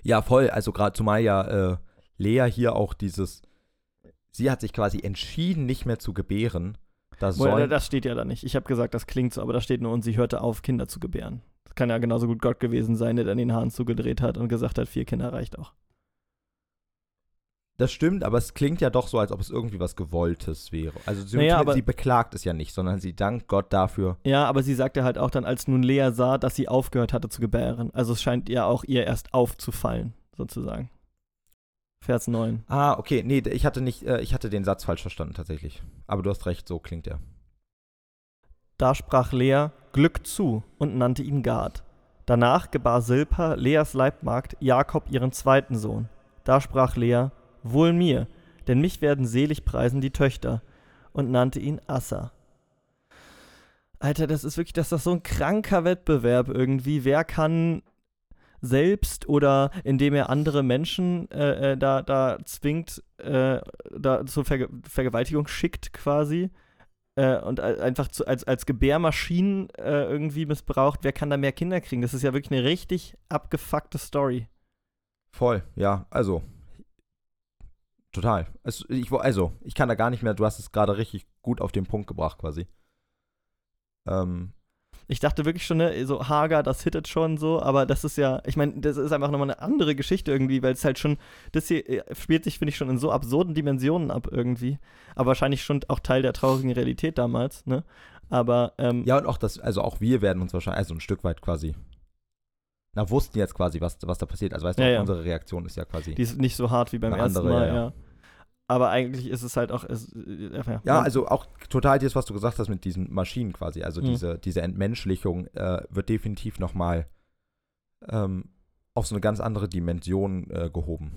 Ja, voll. Also gerade zumal ja äh, Lea hier auch dieses, sie hat sich quasi entschieden, nicht mehr zu gebären. Da soll, das steht ja da nicht. Ich habe gesagt, das klingt so, aber da steht nur, und sie hörte auf, Kinder zu gebären. Das kann ja genauso gut Gott gewesen sein, der dann den Hahn zugedreht hat und gesagt hat, vier Kinder reicht auch. das stimmt, aber es klingt ja doch so, als ob es irgendwie was Gewolltes wäre. Also sie, Naja, aber- sie beklagt es ja nicht, sondern sie dankt Gott dafür. Ja, aber sie sagte halt auch dann, als nun Lea sah, dass sie aufgehört hatte zu gebären. Also es scheint ihr auch ihr erst aufzufallen, sozusagen. Vers 9. Ah, okay, nee, ich hatte nicht, äh, ich hatte den Satz falsch verstanden tatsächlich. Aber du hast recht, so klingt er. Da sprach Lea Glück zu und nannte ihn Gad. Danach gebar Silpa, Leas Leibmagd, Jakob ihren zweiten Sohn. Da sprach Lea Wohl mir, denn mich werden selig preisen die Töchter, und nannte ihn Assa. Alter, das ist wirklich, das ist so ein kranker Wettbewerb irgendwie. Wer kann selbst oder indem er andere Menschen äh, äh, da, da zwingt, äh, da zur Verge Vergewaltigung schickt quasi, äh, und einfach zu, als, als Gebärmaschinen äh, irgendwie missbraucht, wer kann da mehr Kinder kriegen? Das ist ja wirklich eine richtig abgefuckte Story. Voll, ja, also. Total. Also ich, also, ich kann da gar nicht mehr, du hast es gerade richtig gut auf den Punkt gebracht quasi. Ähm, Ich dachte wirklich schon, ne, so Hager, das hittet schon so, aber das ist ja, ich meine, das ist einfach nochmal eine andere Geschichte irgendwie, weil es halt schon, das hier äh, spielt sich, finde ich, schon in so absurden Dimensionen ab irgendwie. Aber wahrscheinlich schon auch Teil der traurigen Realität damals, ne? Aber, ähm, ja, und auch das, also auch wir werden uns wahrscheinlich, also ein Stück weit quasi, na, wussten jetzt quasi, was, was da passiert. Also weißt du, Ja, auch ja. unsere Reaktion ist ja quasi. die ist nicht so hart wie beim ersten andere, Mal, ja, ja. Aber eigentlich ist es halt auch, es, äh, ja, Ja, also auch total das, was du gesagt hast mit diesen Maschinen quasi. Also Mhm. diese, diese Entmenschlichung äh, wird definitiv nochmal ähm, auf so eine ganz andere Dimension äh, gehoben.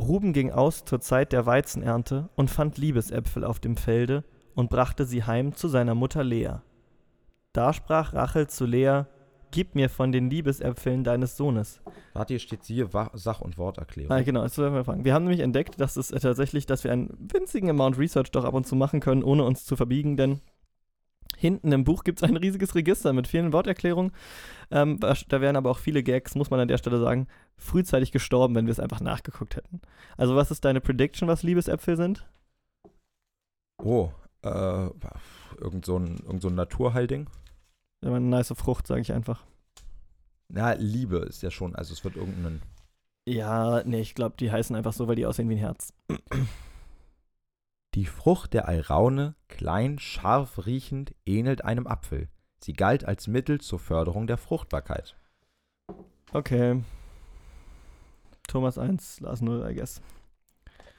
Ruben ging aus zur Zeit der Weizenernte und fand Liebesäpfel auf dem Felde und brachte sie heim zu seiner Mutter Lea. Da sprach Rachel zu Lea: Gib mir von den Liebesäpfeln deines Sohnes. Warte, hier steht siehe Wa- Sach- und Worterklärung. Ah, genau, jetzt werden wir fragen. Wir haben nämlich entdeckt, dass es äh, tatsächlich, dass wir einen winzigen Amount Research doch ab und zu machen können, ohne uns zu verbiegen, denn hinten im Buch gibt es ein riesiges Register mit vielen Worterklärungen. Ähm, da wären aber auch viele Gags, muss man an der Stelle sagen, frühzeitig gestorben, wenn wir es einfach nachgeguckt hätten. Also, was ist deine Prediction, was Liebesäpfel sind? Oh, äh, irgend so ein, irgend so ein Naturheilding. Ja, eine nice Frucht, sage ich einfach. Na, Liebe ist ja schon, also es wird irgendein. Ja, nee, ich glaube, die heißen einfach so, weil die aussehen wie ein Herz. Die Frucht der Alraune, klein, scharf riechend, ähnelt einem Apfel. Sie galt als Mittel zur Förderung der Fruchtbarkeit. Okay. Thomas 1, Lars 0, I guess.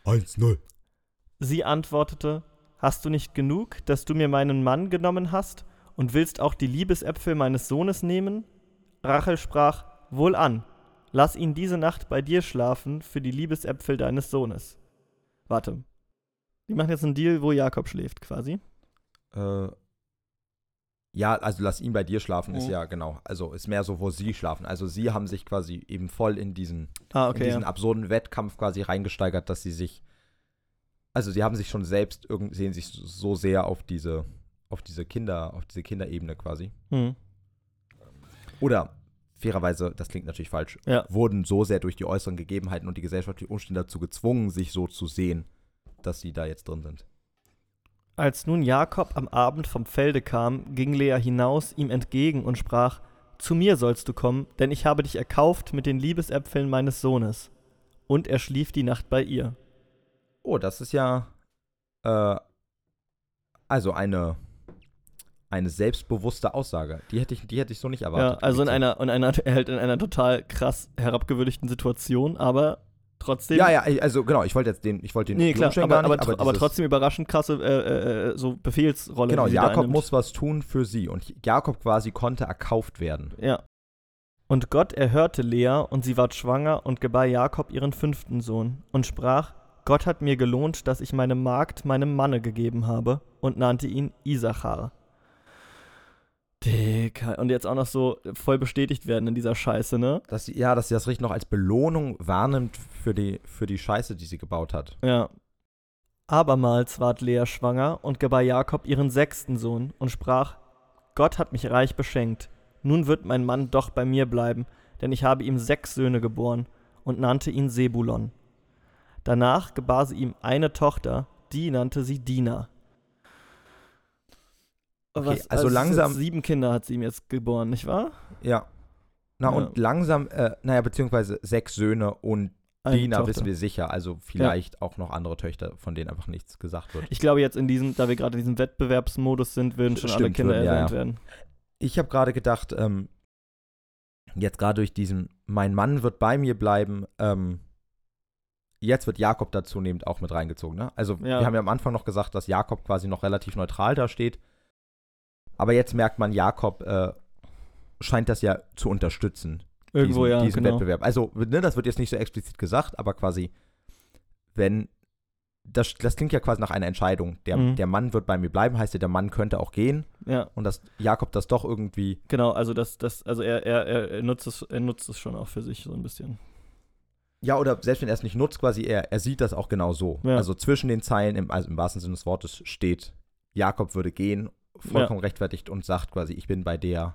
1-0. Sie antwortete: Hast du nicht genug, dass du mir meinen Mann genommen hast und willst auch die Liebesäpfel meines Sohnes nehmen? Rachel sprach: Wohlan, lass ihn diese Nacht bei dir schlafen für die Liebesäpfel deines Sohnes. Warte. Die machen jetzt einen Deal, wo Jakob schläft, quasi. Äh, ja, also lass ihn bei dir schlafen, ist Mhm. ja genau. Also ist mehr so, wo sie schlafen. Also sie haben sich quasi eben voll in diesen, Ah, in okay. diesen Ja. absurden Wettkampf quasi reingesteigert, dass sie sich. Also sie haben sich schon selbst irgend, sehen sich so sehr auf diese, auf diese Kinder, auf diese Kinderebene quasi. Hm. Oder fairerweise, das klingt natürlich falsch, Ja. wurden so sehr durch die äußeren Gegebenheiten und die gesellschaftlichen Umstände dazu gezwungen, sich so zu sehen, dass sie da jetzt drin sind. Als nun Jakob am Abend vom Felde kam, ging Lea hinaus ihm entgegen und sprach: Zu mir sollst du kommen, denn ich habe dich erkauft mit den Liebesäpfeln meines Sohnes. Und er schlief die Nacht bei ihr. Oh, das ist ja äh, also eine eine selbstbewusste Aussage. Die hätte ich, die hätte ich so nicht Ja, erwartet. also in einer, in einer, halt in einer total krass herabgewürdigten Situation, aber trotzdem. Ja, ja, also genau, ich wollte jetzt den, ich wollte den Nee, klar, aber, aber, nicht, tr- aber dieses- trotzdem überraschend krasse äh, äh, so Befehlsrolle. Genau, Jakob muss was tun für sie und Jakob quasi konnte erkauft werden. Ja. Und Gott erhörte Lea, und sie ward schwanger und gebar Jakob ihren fünften Sohn, und sprach: Gott hat mir gelohnt, dass ich meine Magd meinem Manne gegeben habe, und nannte ihn Isachar. Dicker. Und jetzt auch noch so voll bestätigt werden in dieser Scheiße, ne? Dass sie, ja, dass sie das richtig noch als Belohnung wahrnimmt für die, für die Scheiße, die sie gebaut hat. Ja. Abermals ward Lea schwanger und gebar Jakob ihren sechsten Sohn und sprach: Gott hat mich reich beschenkt. Nun wird mein Mann doch bei mir bleiben, denn ich habe ihm sechs Söhne geboren und nannte ihn Sebulon. Danach gebar sie ihm eine Tochter, die nannte sie Dina. Okay, also es langsam- sieben Kinder hat sie ihm jetzt geboren, nicht wahr? Ja. Na Ja. und langsam, äh, naja, beziehungsweise sechs Söhne und Eine Dina Tochter. wissen wir sicher. Also vielleicht auch noch andere Töchter, von denen einfach nichts gesagt wird. Ich glaube jetzt in diesem, da wir gerade in diesem Wettbewerbsmodus sind, würden schon alle Stimmt, Kinder würden, ja, erwähnt ja. werden. Ich habe gerade gedacht, ähm, jetzt gerade durch diesen, mein Mann wird bei mir bleiben, ähm, jetzt wird Jakob da zunehmend auch mit reingezogen. Ne? Also Ja. wir haben ja am Anfang noch gesagt, dass Jakob quasi noch relativ neutral da steht. Aber jetzt merkt man, Jakob äh, scheint das ja zu unterstützen. Irgendwo diesen, ja, diesen genau. Wettbewerb. Also, ne, das wird jetzt nicht so explizit gesagt, aber quasi, wenn, das, das klingt ja quasi nach einer Entscheidung. Der, Mhm. der Mann wird bei mir bleiben, heißt ja, der Mann könnte auch gehen. Ja. Und dass Jakob das doch irgendwie Genau, also das, das, also er, er, er, nutzt es, er nutzt es schon auch für sich so ein bisschen. Ja, oder selbst wenn er es nicht nutzt, quasi, er, er sieht das auch genau so. Ja. Also zwischen den Zeilen, im, also im wahrsten Sinne des Wortes, steht, Jakob würde gehen, vollkommen rechtfertigt und sagt quasi, ich bin bei der,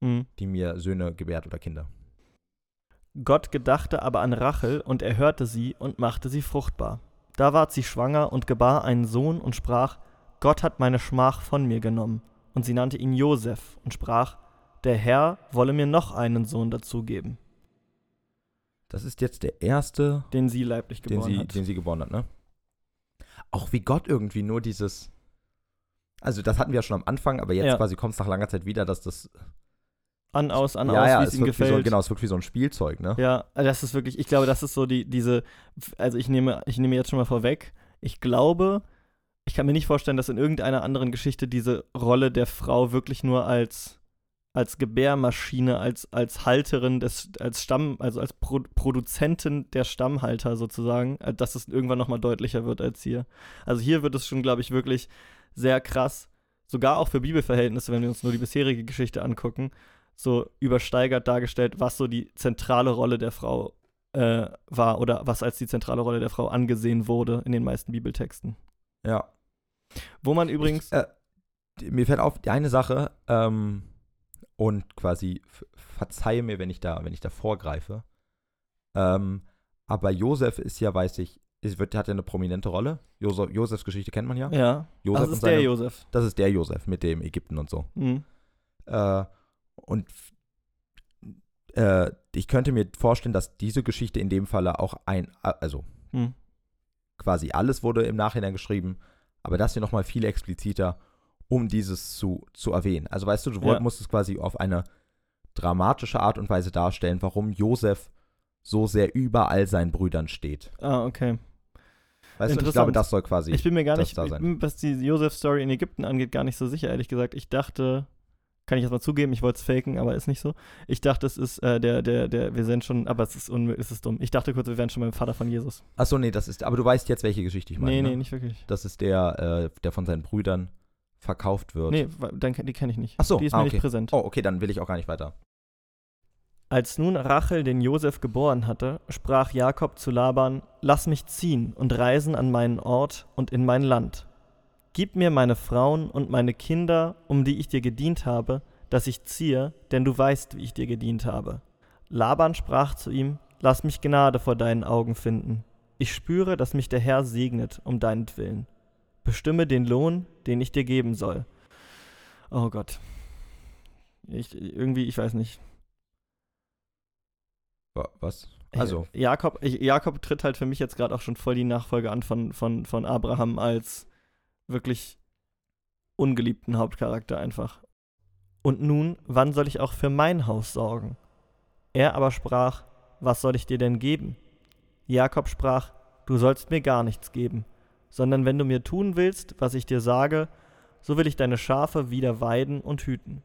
Mhm. die mir Söhne gebärt oder Kinder. Gott gedachte aber an Rachel und erhörte sie und machte sie fruchtbar. Da ward sie schwanger und gebar einen Sohn und sprach, Gott hat meine Schmach von mir genommen. Und sie nannte ihn Josef und sprach, der Herr wolle mir noch einen Sohn dazugeben, Das ist jetzt der erste, den sie leiblich den geboren sie, hat. den sie geboren hat, ne? Auch wie Gott irgendwie nur dieses. Also, das hatten wir ja schon am Anfang, aber jetzt Ja. quasi kommt es nach langer Zeit wieder, dass das. An, aus, an, ja, aus, ja, wie es ihm gefällt. so, genau, es wirkt wie so ein Spielzeug, ne? Ja, also das ist wirklich, ich glaube, das ist so die, diese, also ich nehme, ich nehme jetzt schon mal vorweg, ich glaube, ich kann mir nicht vorstellen, dass in irgendeiner anderen Geschichte diese Rolle der Frau wirklich nur als, als Gebärmaschine, als, als Halterin des, als Stamm, also als Pro Produzentin der Stammhalter sozusagen, äh, dass es irgendwann nochmal deutlicher wird als hier. Also hier wird es schon, glaube ich, wirklich sehr krass, sogar auch für Bibelverhältnisse, wenn wir uns nur die bisherige Geschichte angucken, so übersteigert dargestellt, was so die zentrale Rolle der Frau äh, war oder was als die zentrale Rolle der Frau angesehen wurde in den meisten Bibeltexten. Ja. Wo man übrigens, Ich, äh, mir fällt auf die eine Sache, ähm, und quasi verzeihe mir, wenn ich da, wenn ich da vorgreife. Ähm, aber Josef ist ja, weiß ich, es wird, hat ja eine prominente Rolle. Josef, Josefs Geschichte kennt man ja. Ja. Josef das ist der seine- Josef. Das ist der Josef mit dem Ägypten und so. Mhm. Äh, und äh, ich könnte mir vorstellen, dass diese Geschichte in dem Falle auch ein, also Mhm. quasi alles wurde im Nachhinein geschrieben, aber das hier nochmal viel expliziter, um dieses zu, zu erwähnen. Also weißt du, du ja. musst es quasi auf eine dramatische Art und Weise darstellen, warum Josef so sehr über all seinen Brüdern steht. Ah, okay. Weißt du, ich glaube, das soll quasi. Ich bin mir gar nicht, da sein. was die Josef-Story in Ägypten angeht, gar nicht so sicher, ehrlich gesagt. Ich dachte, kann ich jetzt mal zugeben, ich wollte es faken, aber ist nicht so. Ich dachte, es ist äh, der, der, der, wir sind schon, aber es ist, es ist dumm. Ich dachte kurz, wir wären schon beim Vater von Jesus. Achso, nee, das ist. Aber du weißt jetzt, welche Geschichte ich meine. nee, nee, ne? nicht wirklich. Das ist der, äh, der von seinen Brüdern verkauft wird. Nee, dann, die kenne ich nicht. Ach so, Die ist ah, mir okay. nicht präsent. Oh, okay, dann will ich auch gar nicht weiter. Als nun Rachel den Josef geboren hatte, sprach Jakob zu Laban: Lass mich ziehen und reisen an meinen Ort und in mein Land. Gib mir meine Frauen und meine Kinder, um die ich dir gedient habe, dass ich ziehe, denn du weißt, wie ich dir gedient habe. Laban sprach zu ihm: Lass mich Gnade vor deinen Augen finden. Ich spüre, dass mich der Herr segnet um deinetwillen. Bestimme den Lohn, den ich dir geben soll. Oh Gott. Ich, irgendwie, ich weiß nicht. Wa- Was? Also, Äh, Jakob, ich, Jakob tritt halt für mich jetzt gerade auch schon voll die Nachfolge an von, von, von Abraham als wirklich ungeliebten Hauptcharakter einfach. Und nun, wann soll ich auch für mein Haus sorgen? Er aber sprach, was soll ich dir denn geben? Jakob sprach, du sollst mir gar nichts geben, sondern wenn du mir tun willst, was ich dir sage, so will ich deine Schafe wieder weiden und hüten.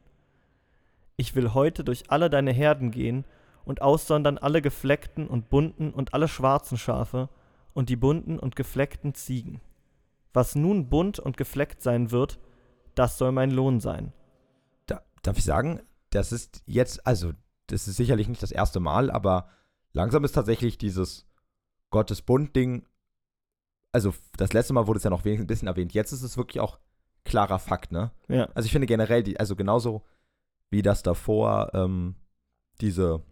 Ich will heute durch alle deine Herden gehen und aussondern alle gefleckten und bunten und alle schwarzen Schafe und die bunten und gefleckten Ziegen. Was nun bunt und gefleckt sein wird, das soll mein Lohn sein. da, darf ich sagen, das ist jetzt, also, das ist sicherlich nicht das erste Mal, aber langsam ist tatsächlich dieses Gottesbund-Ding, also das letzte Mal wurde es ja noch ein bisschen erwähnt, jetzt ist es wirklich auch klarer Fakt, ne? Ja, Also ich finde generell, die, also genauso wie das davor, ähm, diese,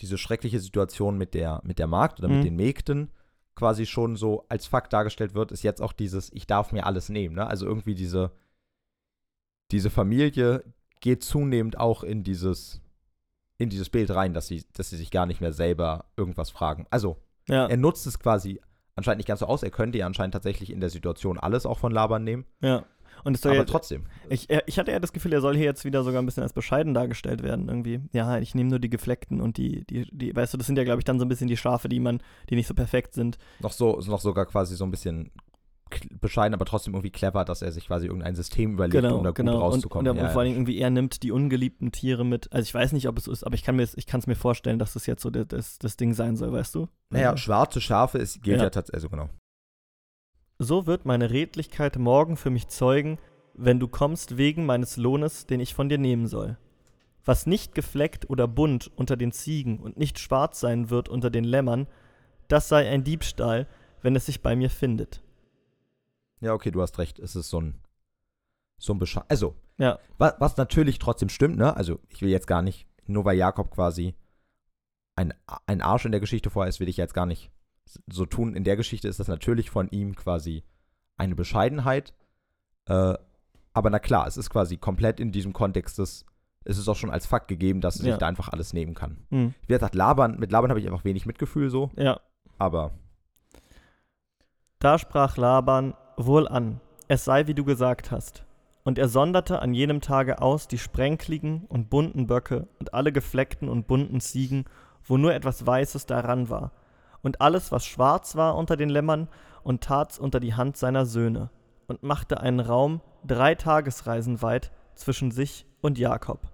diese schreckliche Situation mit der, mit der Magd oder Mhm. mit den Mägden quasi schon so als Fakt dargestellt wird, ist jetzt auch dieses, ich darf mir alles nehmen, ne? Also irgendwie diese, diese Familie geht zunehmend auch in dieses, in dieses Bild rein, dass sie, dass sie sich gar nicht mehr selber irgendwas fragen. Also, ja, er nutzt es quasi anscheinend nicht ganz so aus, er könnte ja anscheinend tatsächlich in der Situation alles auch von Laban nehmen, ja. Und es soll aber ja, trotzdem. ich, er- ich hatte ja das Gefühl, er soll hier jetzt wieder sogar ein bisschen als bescheiden dargestellt werden irgendwie. Ja, ich nehme nur die gefleckten und die, die, die, weißt du, das sind ja, glaube ich, dann so ein bisschen die Schafe, die man, die nicht so perfekt sind. noch so, noch sogar quasi so ein bisschen bescheiden, aber trotzdem irgendwie clever, dass er sich quasi irgendein System überlegt, Genau, um da genau. gut Und, und, rauszukommen. und ja, vor ja. allem irgendwie, er nimmt die ungeliebten Tiere mit. Also ich weiß nicht, ob es so ist, aber ich kann mir ich kann es mir vorstellen, dass das jetzt so das, das, Ding sein soll, weißt du? Naja, schwarze Schafe ist, gilt Ja. ja, tatsächlich, also genau. So wird meine Redlichkeit morgen für mich zeugen, wenn du kommst wegen meines Lohnes, den ich von dir nehmen soll. Was nicht gefleckt oder bunt unter den Ziegen und nicht schwarz sein wird unter den Lämmern, das sei ein Diebstahl, wenn es sich bei mir findet. Ja, okay, du hast recht. Es ist so ein, so ein Bescheid. Also, Ja, was, was natürlich trotzdem stimmt, ne? Also, ich will jetzt gar nicht, nur weil Jakob quasi ein, ein Arsch in der Geschichte vorher ist, will ich jetzt gar nicht so tun. In der Geschichte ist das natürlich von ihm quasi eine Bescheidenheit. Äh, aber na klar, es ist quasi komplett in diesem Kontext des, es ist auch schon als Fakt gegeben, dass er Ja. sich da einfach alles nehmen kann. hm. Wie gesagt, Laban, mit Laban habe ich einfach wenig Mitgefühl so, ja. aber Da sprach Laban, wohlan, es sei, wie du gesagt hast. Und er sonderte an jenem Tage aus die sprenkligen und bunten Böcke und alle gefleckten und bunten Ziegen, wo nur etwas Weißes daran war, und alles, was schwarz war unter den Lämmern, und tat's unter die Hand seiner Söhne, und machte einen Raum drei Tagesreisen weit zwischen sich und Jakob.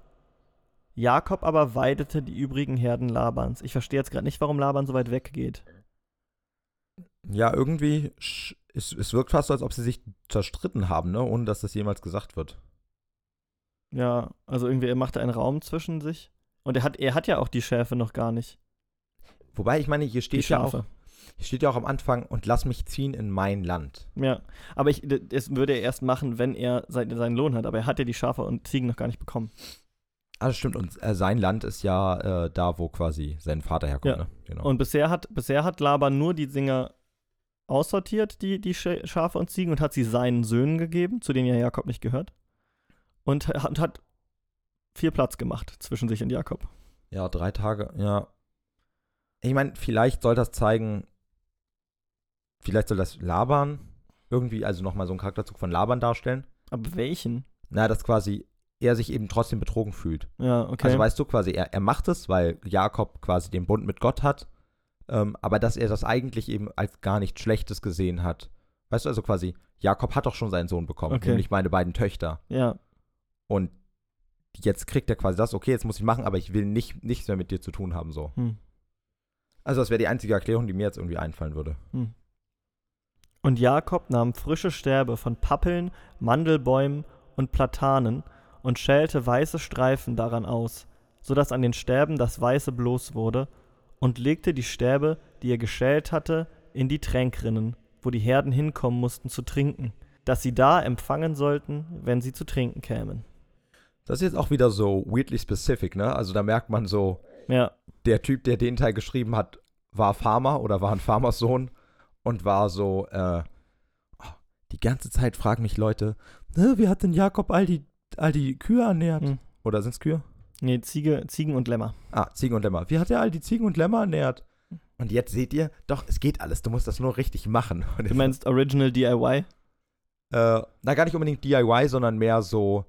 Jakob aber weidete die übrigen Herden Labans. Ich verstehe jetzt gerade nicht, warum Laban so weit weggeht. ja, irgendwie, es, es wirkt fast so, als ob sie sich zerstritten haben, ne? ohne dass das jemals gesagt wird. Ja, also irgendwie, er machte einen Raum zwischen sich. Und er hat, er hat ja auch die Schäfe noch gar nicht. Wobei, ich meine, hier steht ja auch, hier steht ja auch am Anfang, und lass mich ziehen in mein Land. Ja. Aber ich, das würde er erst machen, wenn er sein, seinen Lohn hat. Aber er hat ja die Schafe und Ziegen noch gar nicht bekommen. Ah, stimmt. Und äh, sein Land ist ja äh, da, wo quasi sein Vater herkommt. Ja. Ne? Genau. Und bisher hat, bisher hat Laban nur die Dinger aussortiert, die, die Scha- Schafe und Ziegen, und hat sie seinen Söhnen gegeben, zu denen ja Jakob nicht gehört. Und hat, hat viel Platz gemacht zwischen sich und Jakob. ja, drei Tage, ja. Ich meine, vielleicht soll das zeigen, vielleicht soll das Laban irgendwie, also nochmal so einen Charakterzug von Laban darstellen. Aber welchen? Na, dass quasi er sich eben trotzdem betrogen fühlt. Ja, okay. Also weißt du quasi, er, er macht es, weil Jakob quasi den Bund mit Gott hat, ähm, aber dass er das eigentlich eben als gar nichts Schlechtes gesehen hat. Weißt du, also quasi, Jakob hat doch schon seinen Sohn bekommen, Okay. nämlich meine beiden Töchter. ja, Und jetzt kriegt er quasi das, okay, jetzt muss ich machen, aber ich will nicht, nichts mehr mit dir zu tun haben, so. hm. Also das wäre die einzige Erklärung, die mir jetzt irgendwie einfallen würde. Und Jakob nahm frische Sterbe von Pappeln, Mandelbäumen und Platanen und schälte weiße Streifen daran aus, so dass an den Stäben das Weiße bloß wurde, und legte die Stäbe, die er geschält hatte, in die Tränkrinnen, wo die Herden hinkommen mussten zu trinken, dass sie da empfangen sollten, wenn sie zu trinken kämen. Das ist jetzt auch wieder so weirdly specific, ne? Also da merkt man so, Ja, der Typ, der den Teil geschrieben hat, war Farmer oder war ein Farmerssohn und war so, äh, oh, die ganze Zeit fragen mich Leute, ne, wie hat denn Jakob all die, all die Kühe ernährt? Hm. Oder sind's Kühe? nee, Ziege, Ziegen und Lämmer. Ah, Ziegen und Lämmer. Wie hat er all die Ziegen und Lämmer ernährt? Und jetzt seht ihr, doch, es geht alles. Du musst das nur richtig machen. Und Du meinst Original DIY? Äh, na, gar nicht unbedingt DIY, sondern mehr so,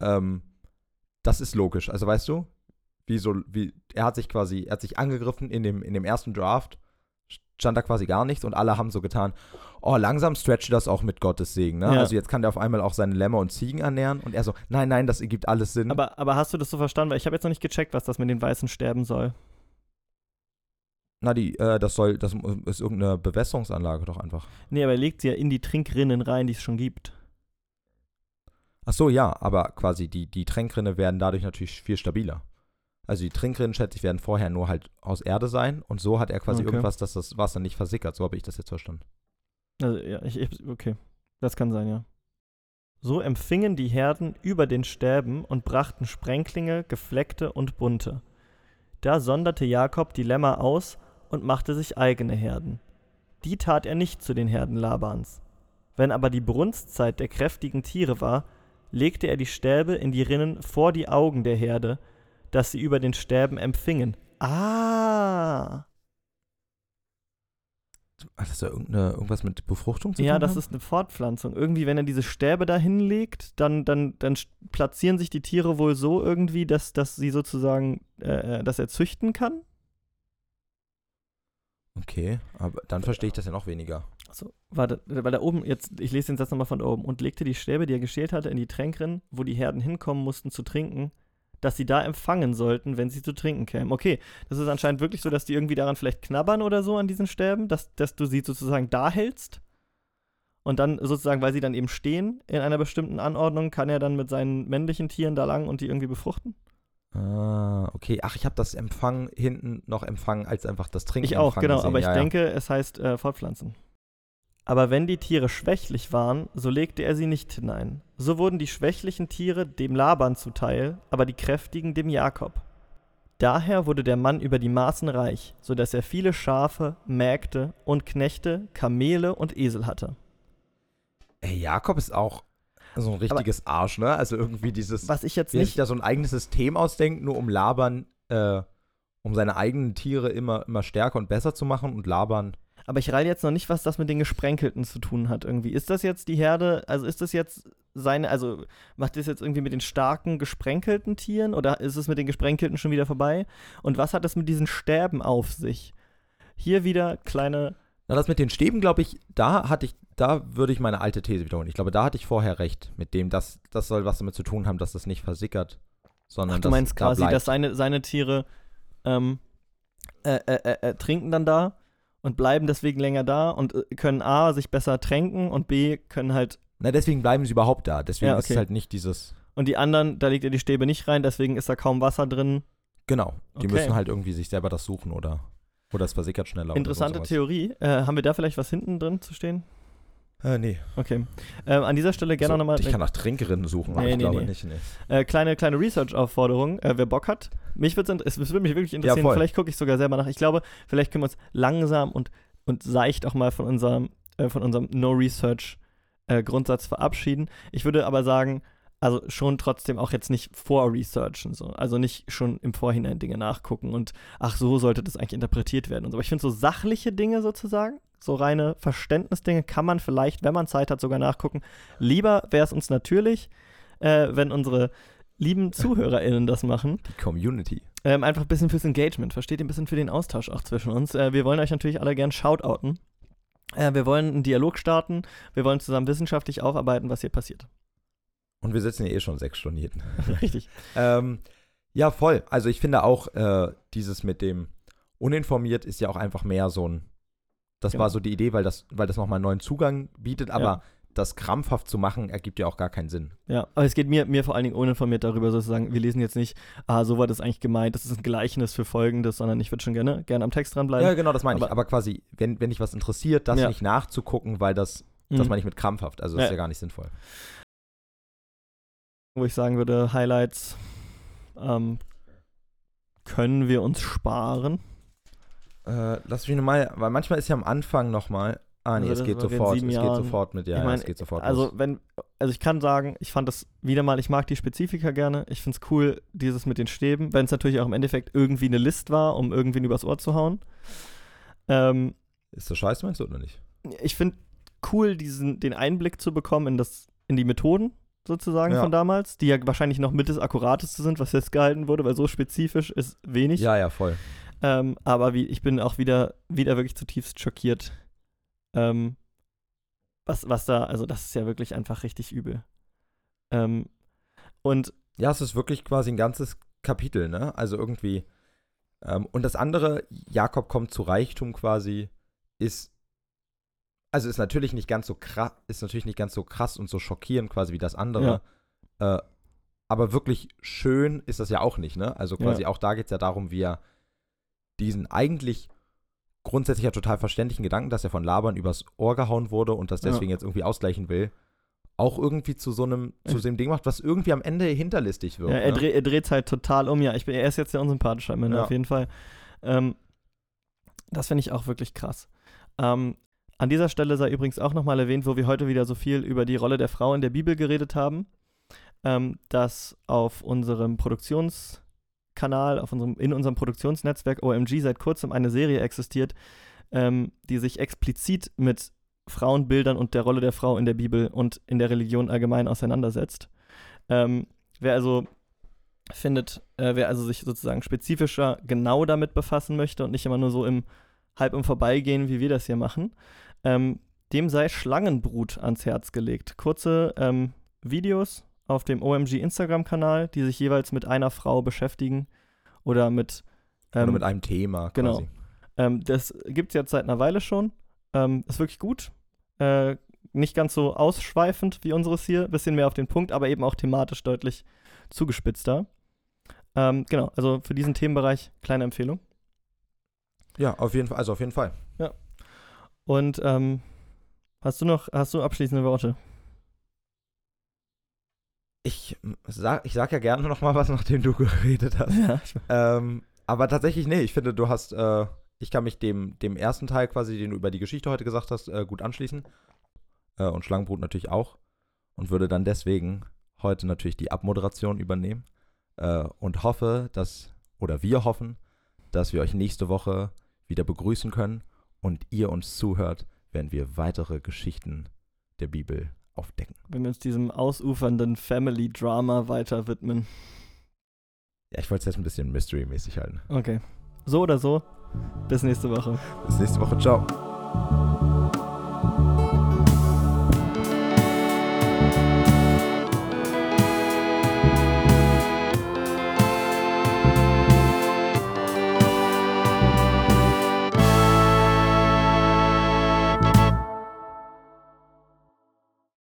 ähm, das ist logisch. Also weißt du, wie so, wie, er hat sich quasi, er hat sich angegriffen in dem, in dem ersten Draft, stand da quasi gar nichts und alle haben so getan, oh, langsam stretcht das auch mit Gottes Segen, ne? Ja. Also jetzt kann der auf einmal auch seine Lämmer und Ziegen ernähren und er so, nein, nein, das ergibt alles Sinn. Aber, aber hast du das so verstanden? Weil ich habe jetzt noch nicht gecheckt, was das mit den weißen Sterben soll. na, die, äh, das soll, das ist irgendeine Bewässerungsanlage doch einfach. Nee, aber er legt sie ja in die Trinkrinnen rein, die es schon gibt. Ach so, ja, aber quasi die, die Tränkrinne werden dadurch natürlich viel stabiler. Also die Trinkrinnen, schätze ich, werden vorher nur halt aus Erde sein und so hat er quasi Okay. irgendwas, dass das Wasser nicht versickert. So habe ich das jetzt verstanden. Also, ja, ich, ich, okay. Das kann sein, ja. So empfingen die Herden über den Stäben und brachten Sprenklinge, gefleckte und bunte. Da sonderte Jakob die Lämmer aus und machte sich eigene Herden. Die tat er nicht zu den Herden Labans. Wenn aber die Brunstzeit der kräftigen Tiere war, legte er die Stäbe in die Rinnen vor die Augen der Herde, dass sie über den Stäben empfingen. Ah! Hat das ja irgendeine, irgendwas mit Befruchtung zu Ja, tun? das haben? ist eine Fortpflanzung. Irgendwie, wenn er diese Stäbe da hinlegt, dann, dann, dann platzieren sich die Tiere wohl so irgendwie, dass, dass sie sozusagen, äh, äh, dass er züchten kann. Okay, aber dann verstehe ich das ja noch weniger. Also, warte, weil da oben, jetzt, ich lese den Satz nochmal von oben, und legte die Stäbe, die er geschält hatte, in die Tränkrinnen, wo die Herden hinkommen mussten zu trinken, dass sie da empfangen sollten, wenn sie zu trinken kämen. Okay, das ist anscheinend wirklich so, dass die irgendwie daran vielleicht knabbern oder so an diesen Stäben, dass, dass du sie sozusagen da hältst. Und dann sozusagen, weil sie dann eben stehen in einer bestimmten Anordnung, kann er dann mit seinen männlichen Tieren da lang und die irgendwie befruchten. Ah, okay. Ach, ich habe das Empfang hinten noch empfangen als einfach das Trinken. Ich auch, genau, gesehen. aber ich ja, denke, es heißt äh, Fortpflanzen. Aber wenn die Tiere schwächlich waren, so legte er sie nicht hinein. So wurden die schwächlichen Tiere dem Laban zuteil, aber die kräftigen dem Jakob. Daher wurde der Mann über die Maßen reich, so dass er viele Schafe, Mägde und Knechte, Kamele und Esel hatte. Ey, Jakob ist auch so ein richtiges Arsch, ne? Also irgendwie dieses, Was ich jetzt nicht. da so ein eigenes System ausdenkt, nur um Labern, äh, um seine eigenen Tiere immer, immer stärker und besser zu machen und Labern. Aber ich reite jetzt noch nicht, was das mit den Gesprenkelten zu tun hat irgendwie. Ist das jetzt die Herde, also ist das jetzt seine, also macht das jetzt irgendwie mit den starken gesprenkelten Tieren oder ist es mit den gesprenkelten schon wieder vorbei? Und was hat das mit diesen Stäben auf sich? Hier wieder kleine, Na, das mit den Stäben, glaube ich, da hatte ich, da würde ich meine alte These wiederholen. Ich glaube, da hatte ich vorher recht mit dem, dass das soll was damit zu tun haben, dass das nicht versickert, sondern ach, du meinst da quasi, bleibt. dass seine, seine Tiere ähm, äh, äh, äh, äh, trinken dann da und bleiben deswegen länger da und äh, können A, sich besser tränken und B, können halt, Na, deswegen bleiben sie überhaupt da. Deswegen Ja, ist okay. es halt nicht dieses. und die anderen, da legt er die Stäbe nicht rein, deswegen ist da kaum Wasser drin. Genau. Die Okay. müssen halt irgendwie sich selber das suchen oder, oder es versickert schneller. Interessante. Theorie. Äh, haben wir da vielleicht was hinten drin zu stehen? Äh, nee. Okay. Ähm, an dieser Stelle gerne so, nochmal ich kann nach Trinkerinnen suchen, aber Nee, ich glaube nee. nicht. Nee. äh, kleine, kleine Research-Aufforderung. Äh, wer Bock hat, mich würd's, int- es, würde mich wirklich interessieren. voll. vielleicht gucke ich sogar selber nach. Ich glaube, vielleicht können wir uns langsam und, und seicht auch mal von unserem, äh, von unserem No-Research-Grundsatz verabschieden. Ich würde aber sagen, also schon trotzdem auch jetzt nicht vorresearchen, so. Also nicht schon im Vorhinein Dinge nachgucken und ach, so sollte das eigentlich interpretiert werden und so. Aber ich finde so sachliche Dinge sozusagen, so reine Verständnisdinge kann man vielleicht, wenn man Zeit hat, sogar nachgucken. Lieber wäre es uns natürlich, äh, wenn unsere lieben ZuhörerInnen das machen. Die Community. Ähm, einfach ein bisschen fürs Engagement, versteht ihr? Ein bisschen für den Austausch auch zwischen uns. Äh, wir wollen euch natürlich alle gern shoutouten. Äh, wir wollen einen Dialog starten. Wir wollen zusammen wissenschaftlich aufarbeiten, was hier passiert. Und wir sitzen ja eh schon sechs Stunden hier. Richtig. Ähm, ja, voll. Also ich finde auch, äh, dieses mit dem uninformiert ist ja auch einfach mehr so ein. Das Genau. war so die Idee, weil das, weil das nochmal einen neuen Zugang bietet, aber Ja. das krampfhaft zu machen, ergibt ja auch gar keinen Sinn. Ja, aber es geht mir, mir vor allen Dingen uninformiert darüber, sozusagen, wir lesen jetzt nicht, ah, so war das eigentlich gemeint, das ist ein Gleichnis für Folgendes, sondern ich würde schon gerne, gerne am Text dranbleiben. Ja, genau, das meine ich. Aber- Aber quasi, wenn, wenn dich was interessiert, das Ja. nicht nachzugucken, weil das, das Mhm. meine ich mit krampfhaft. Also das Ja. ist ja gar nicht sinnvoll. Wo ich sagen würde, Highlights ähm, können wir uns sparen. Äh, lass mich nochmal, weil manchmal ist ja am Anfang nochmal. Ah, nee, Also es geht sofort. Es sieben geht Jahren- sofort mit, ja, Ich ja, mein, es geht sofort. Also, los. wenn, also ich kann sagen, ich fand das wieder mal, ich mag die Spezifika gerne. Ich finde es cool, dieses mit den Stäben, wenn es natürlich auch im Endeffekt irgendwie eine List war, um irgendwen übers Ohr zu hauen. Ähm, Ist das scheiße, meinst du, oder nicht? ich finde cool, diesen, den Einblick zu bekommen in, das, in die Methoden sozusagen Ja. von damals, die ja wahrscheinlich noch mit das Akkurateste sind, was festgehalten wurde, weil so spezifisch ist wenig. Ja, ja, voll. Ähm, aber wie, ich bin auch wieder, wieder wirklich zutiefst schockiert. Ähm, was, was da, also das ist ja wirklich einfach richtig übel. Ähm, und Ja, es ist wirklich quasi ein ganzes Kapitel, ne? Also irgendwie. Ähm, und das andere, Jakob kommt zu Reichtum quasi, ist. Also ist natürlich nicht ganz so krass, ist natürlich nicht ganz so krass und so schockierend quasi wie das andere. Äh, aber wirklich schön ist das ja auch nicht, ne? Also quasi Ja. auch da geht es ja darum, wie er diesen eigentlich grundsätzlich ja total verständlichen Gedanken, dass er von Labern übers Ohr gehauen wurde und das Ja. deswegen jetzt irgendwie ausgleichen will, auch irgendwie zu so einem, zu so einem Ding macht, was irgendwie am Ende hinterlistig wird. ja, er, ne? dreh, er dreht es halt total um. Ja, ich bin, er ist jetzt sehr unsympathisch am Ende, Ja. auf jeden Fall. Ähm, das finde ich auch wirklich krass. Ähm, an dieser Stelle sei übrigens auch nochmal erwähnt, wo wir heute wieder so viel über die Rolle der Frau in der Bibel geredet haben, ähm, dass auf unserem Produktionskanal, auf unserem, in unserem Produktionsnetzwerk OMG seit kurzem eine Serie existiert, ähm, die sich explizit mit Frauenbildern und der Rolle der Frau in der Bibel und in der Religion allgemein auseinandersetzt. Ähm, wer also findet, äh, wer also sich sozusagen spezifischer genau damit befassen möchte und nicht immer nur so im halb im Vorbeigehen, wie wir das hier machen, ähm, dem sei Schlangenbrut ans Herz gelegt. Kurze ähm, Videos auf dem OMG Instagram-Kanal, die sich jeweils mit einer Frau beschäftigen oder mit ähm, Oder mit einem Thema genau. quasi. ähm, das gibt es jetzt seit einer Weile schon. Ähm, ist wirklich gut. Äh, nicht ganz so ausschweifend wie unseres hier, bisschen mehr auf den Punkt, aber eben auch thematisch deutlich zugespitzter. Ähm, genau, also für diesen Themenbereich kleine Empfehlung. Ja, auf jeden Fall, also auf jeden Fall. Und ähm, hast du noch, hast du abschließende Worte? Ich sag, ich sag ja gerne noch mal was, nachdem du geredet hast. Ja, Ähm, aber tatsächlich, nee, ich finde, du hast, äh, ich kann mich dem, dem ersten Teil quasi, den du über die Geschichte heute gesagt hast, äh, gut anschließen. Äh, und Schlangenbrut natürlich auch. Und würde dann deswegen heute natürlich die Abmoderation übernehmen. Äh, und hoffe, dass, oder wir hoffen, dass wir euch nächste Woche wieder begrüßen können und ihr uns zuhört, wenn wir weitere Geschichten der Bibel aufdecken. wenn wir uns diesem ausufernden Family-Drama weiter widmen. Ja, ich wollte es jetzt ein bisschen Mystery-mäßig halten. Okay. So oder so, bis nächste Woche. Bis nächste Woche. Ciao.